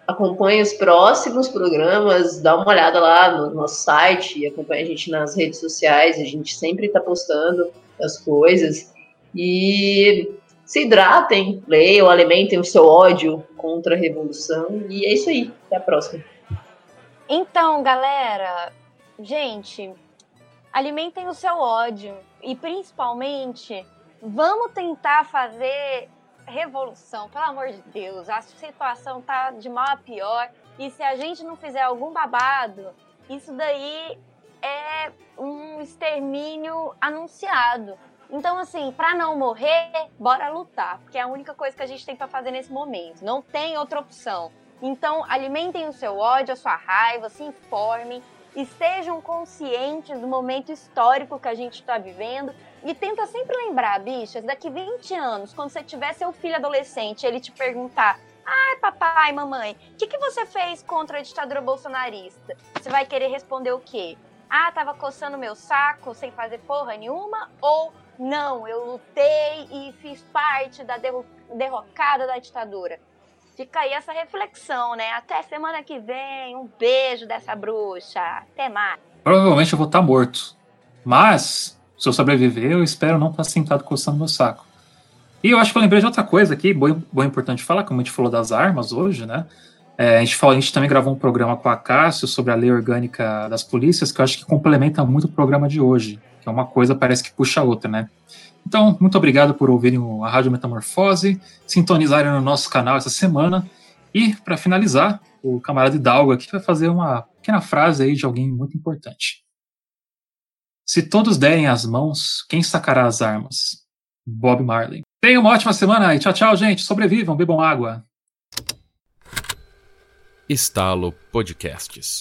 Acompanhe os próximos programas, dá uma olhada lá no nosso site, acompanhe a gente nas redes sociais, a gente sempre está postando as coisas. E se hidratem, leiam, alimentem o seu ódio contra a revolução. E é isso aí. Até a próxima. Então, galera, gente, alimentem o seu ódio e principalmente vamos tentar fazer revolução, pelo amor de Deus. A situação tá de mal a pior e se a gente não fizer algum babado, isso daí é um extermínio anunciado. Então, assim, para não morrer, bora lutar, porque é a única coisa que a gente tem para fazer nesse momento. Não tem outra opção. Então, alimentem o seu ódio, a sua raiva, se informem, estejam conscientes do momento histórico que a gente está vivendo e tenta sempre lembrar, bichas, daqui 20 anos, quando você tiver seu filho adolescente, ele te perguntar: "Ai, papai, mamãe, o que, que você fez contra a ditadura bolsonarista?" Você vai querer responder o quê? Ah, tava coçando meu saco sem fazer porra nenhuma? Ou não, eu lutei e fiz parte da derrocada da ditadura. Fica aí essa reflexão, né? Até semana que vem. Um beijo dessa bruxa. Até mais. Provavelmente eu vou estar morto. Mas, se eu sobreviver, eu espero não estar sentado coçando meu saco. E eu acho que eu lembrei de outra coisa aqui, boa importante falar, como a gente falou das armas hoje, né? É, a, gente falou, a gente também gravou um programa com a Cássio sobre a lei orgânica das polícias, que eu acho que complementa muito o programa de hoje que é uma coisa parece que puxa a outra, né? Então, muito obrigado por ouvirem a Rádio Metamorfose, sintonizarem no nosso canal essa semana. E, para finalizar, o camarada Hidalgo aqui vai fazer uma pequena frase aí de alguém muito importante. Se todos derem as mãos, quem sacará as armas? Bob Marley. Tenham uma ótima semana e tchau, tchau, gente. Sobrevivam, bebam água. Estalo Podcasts.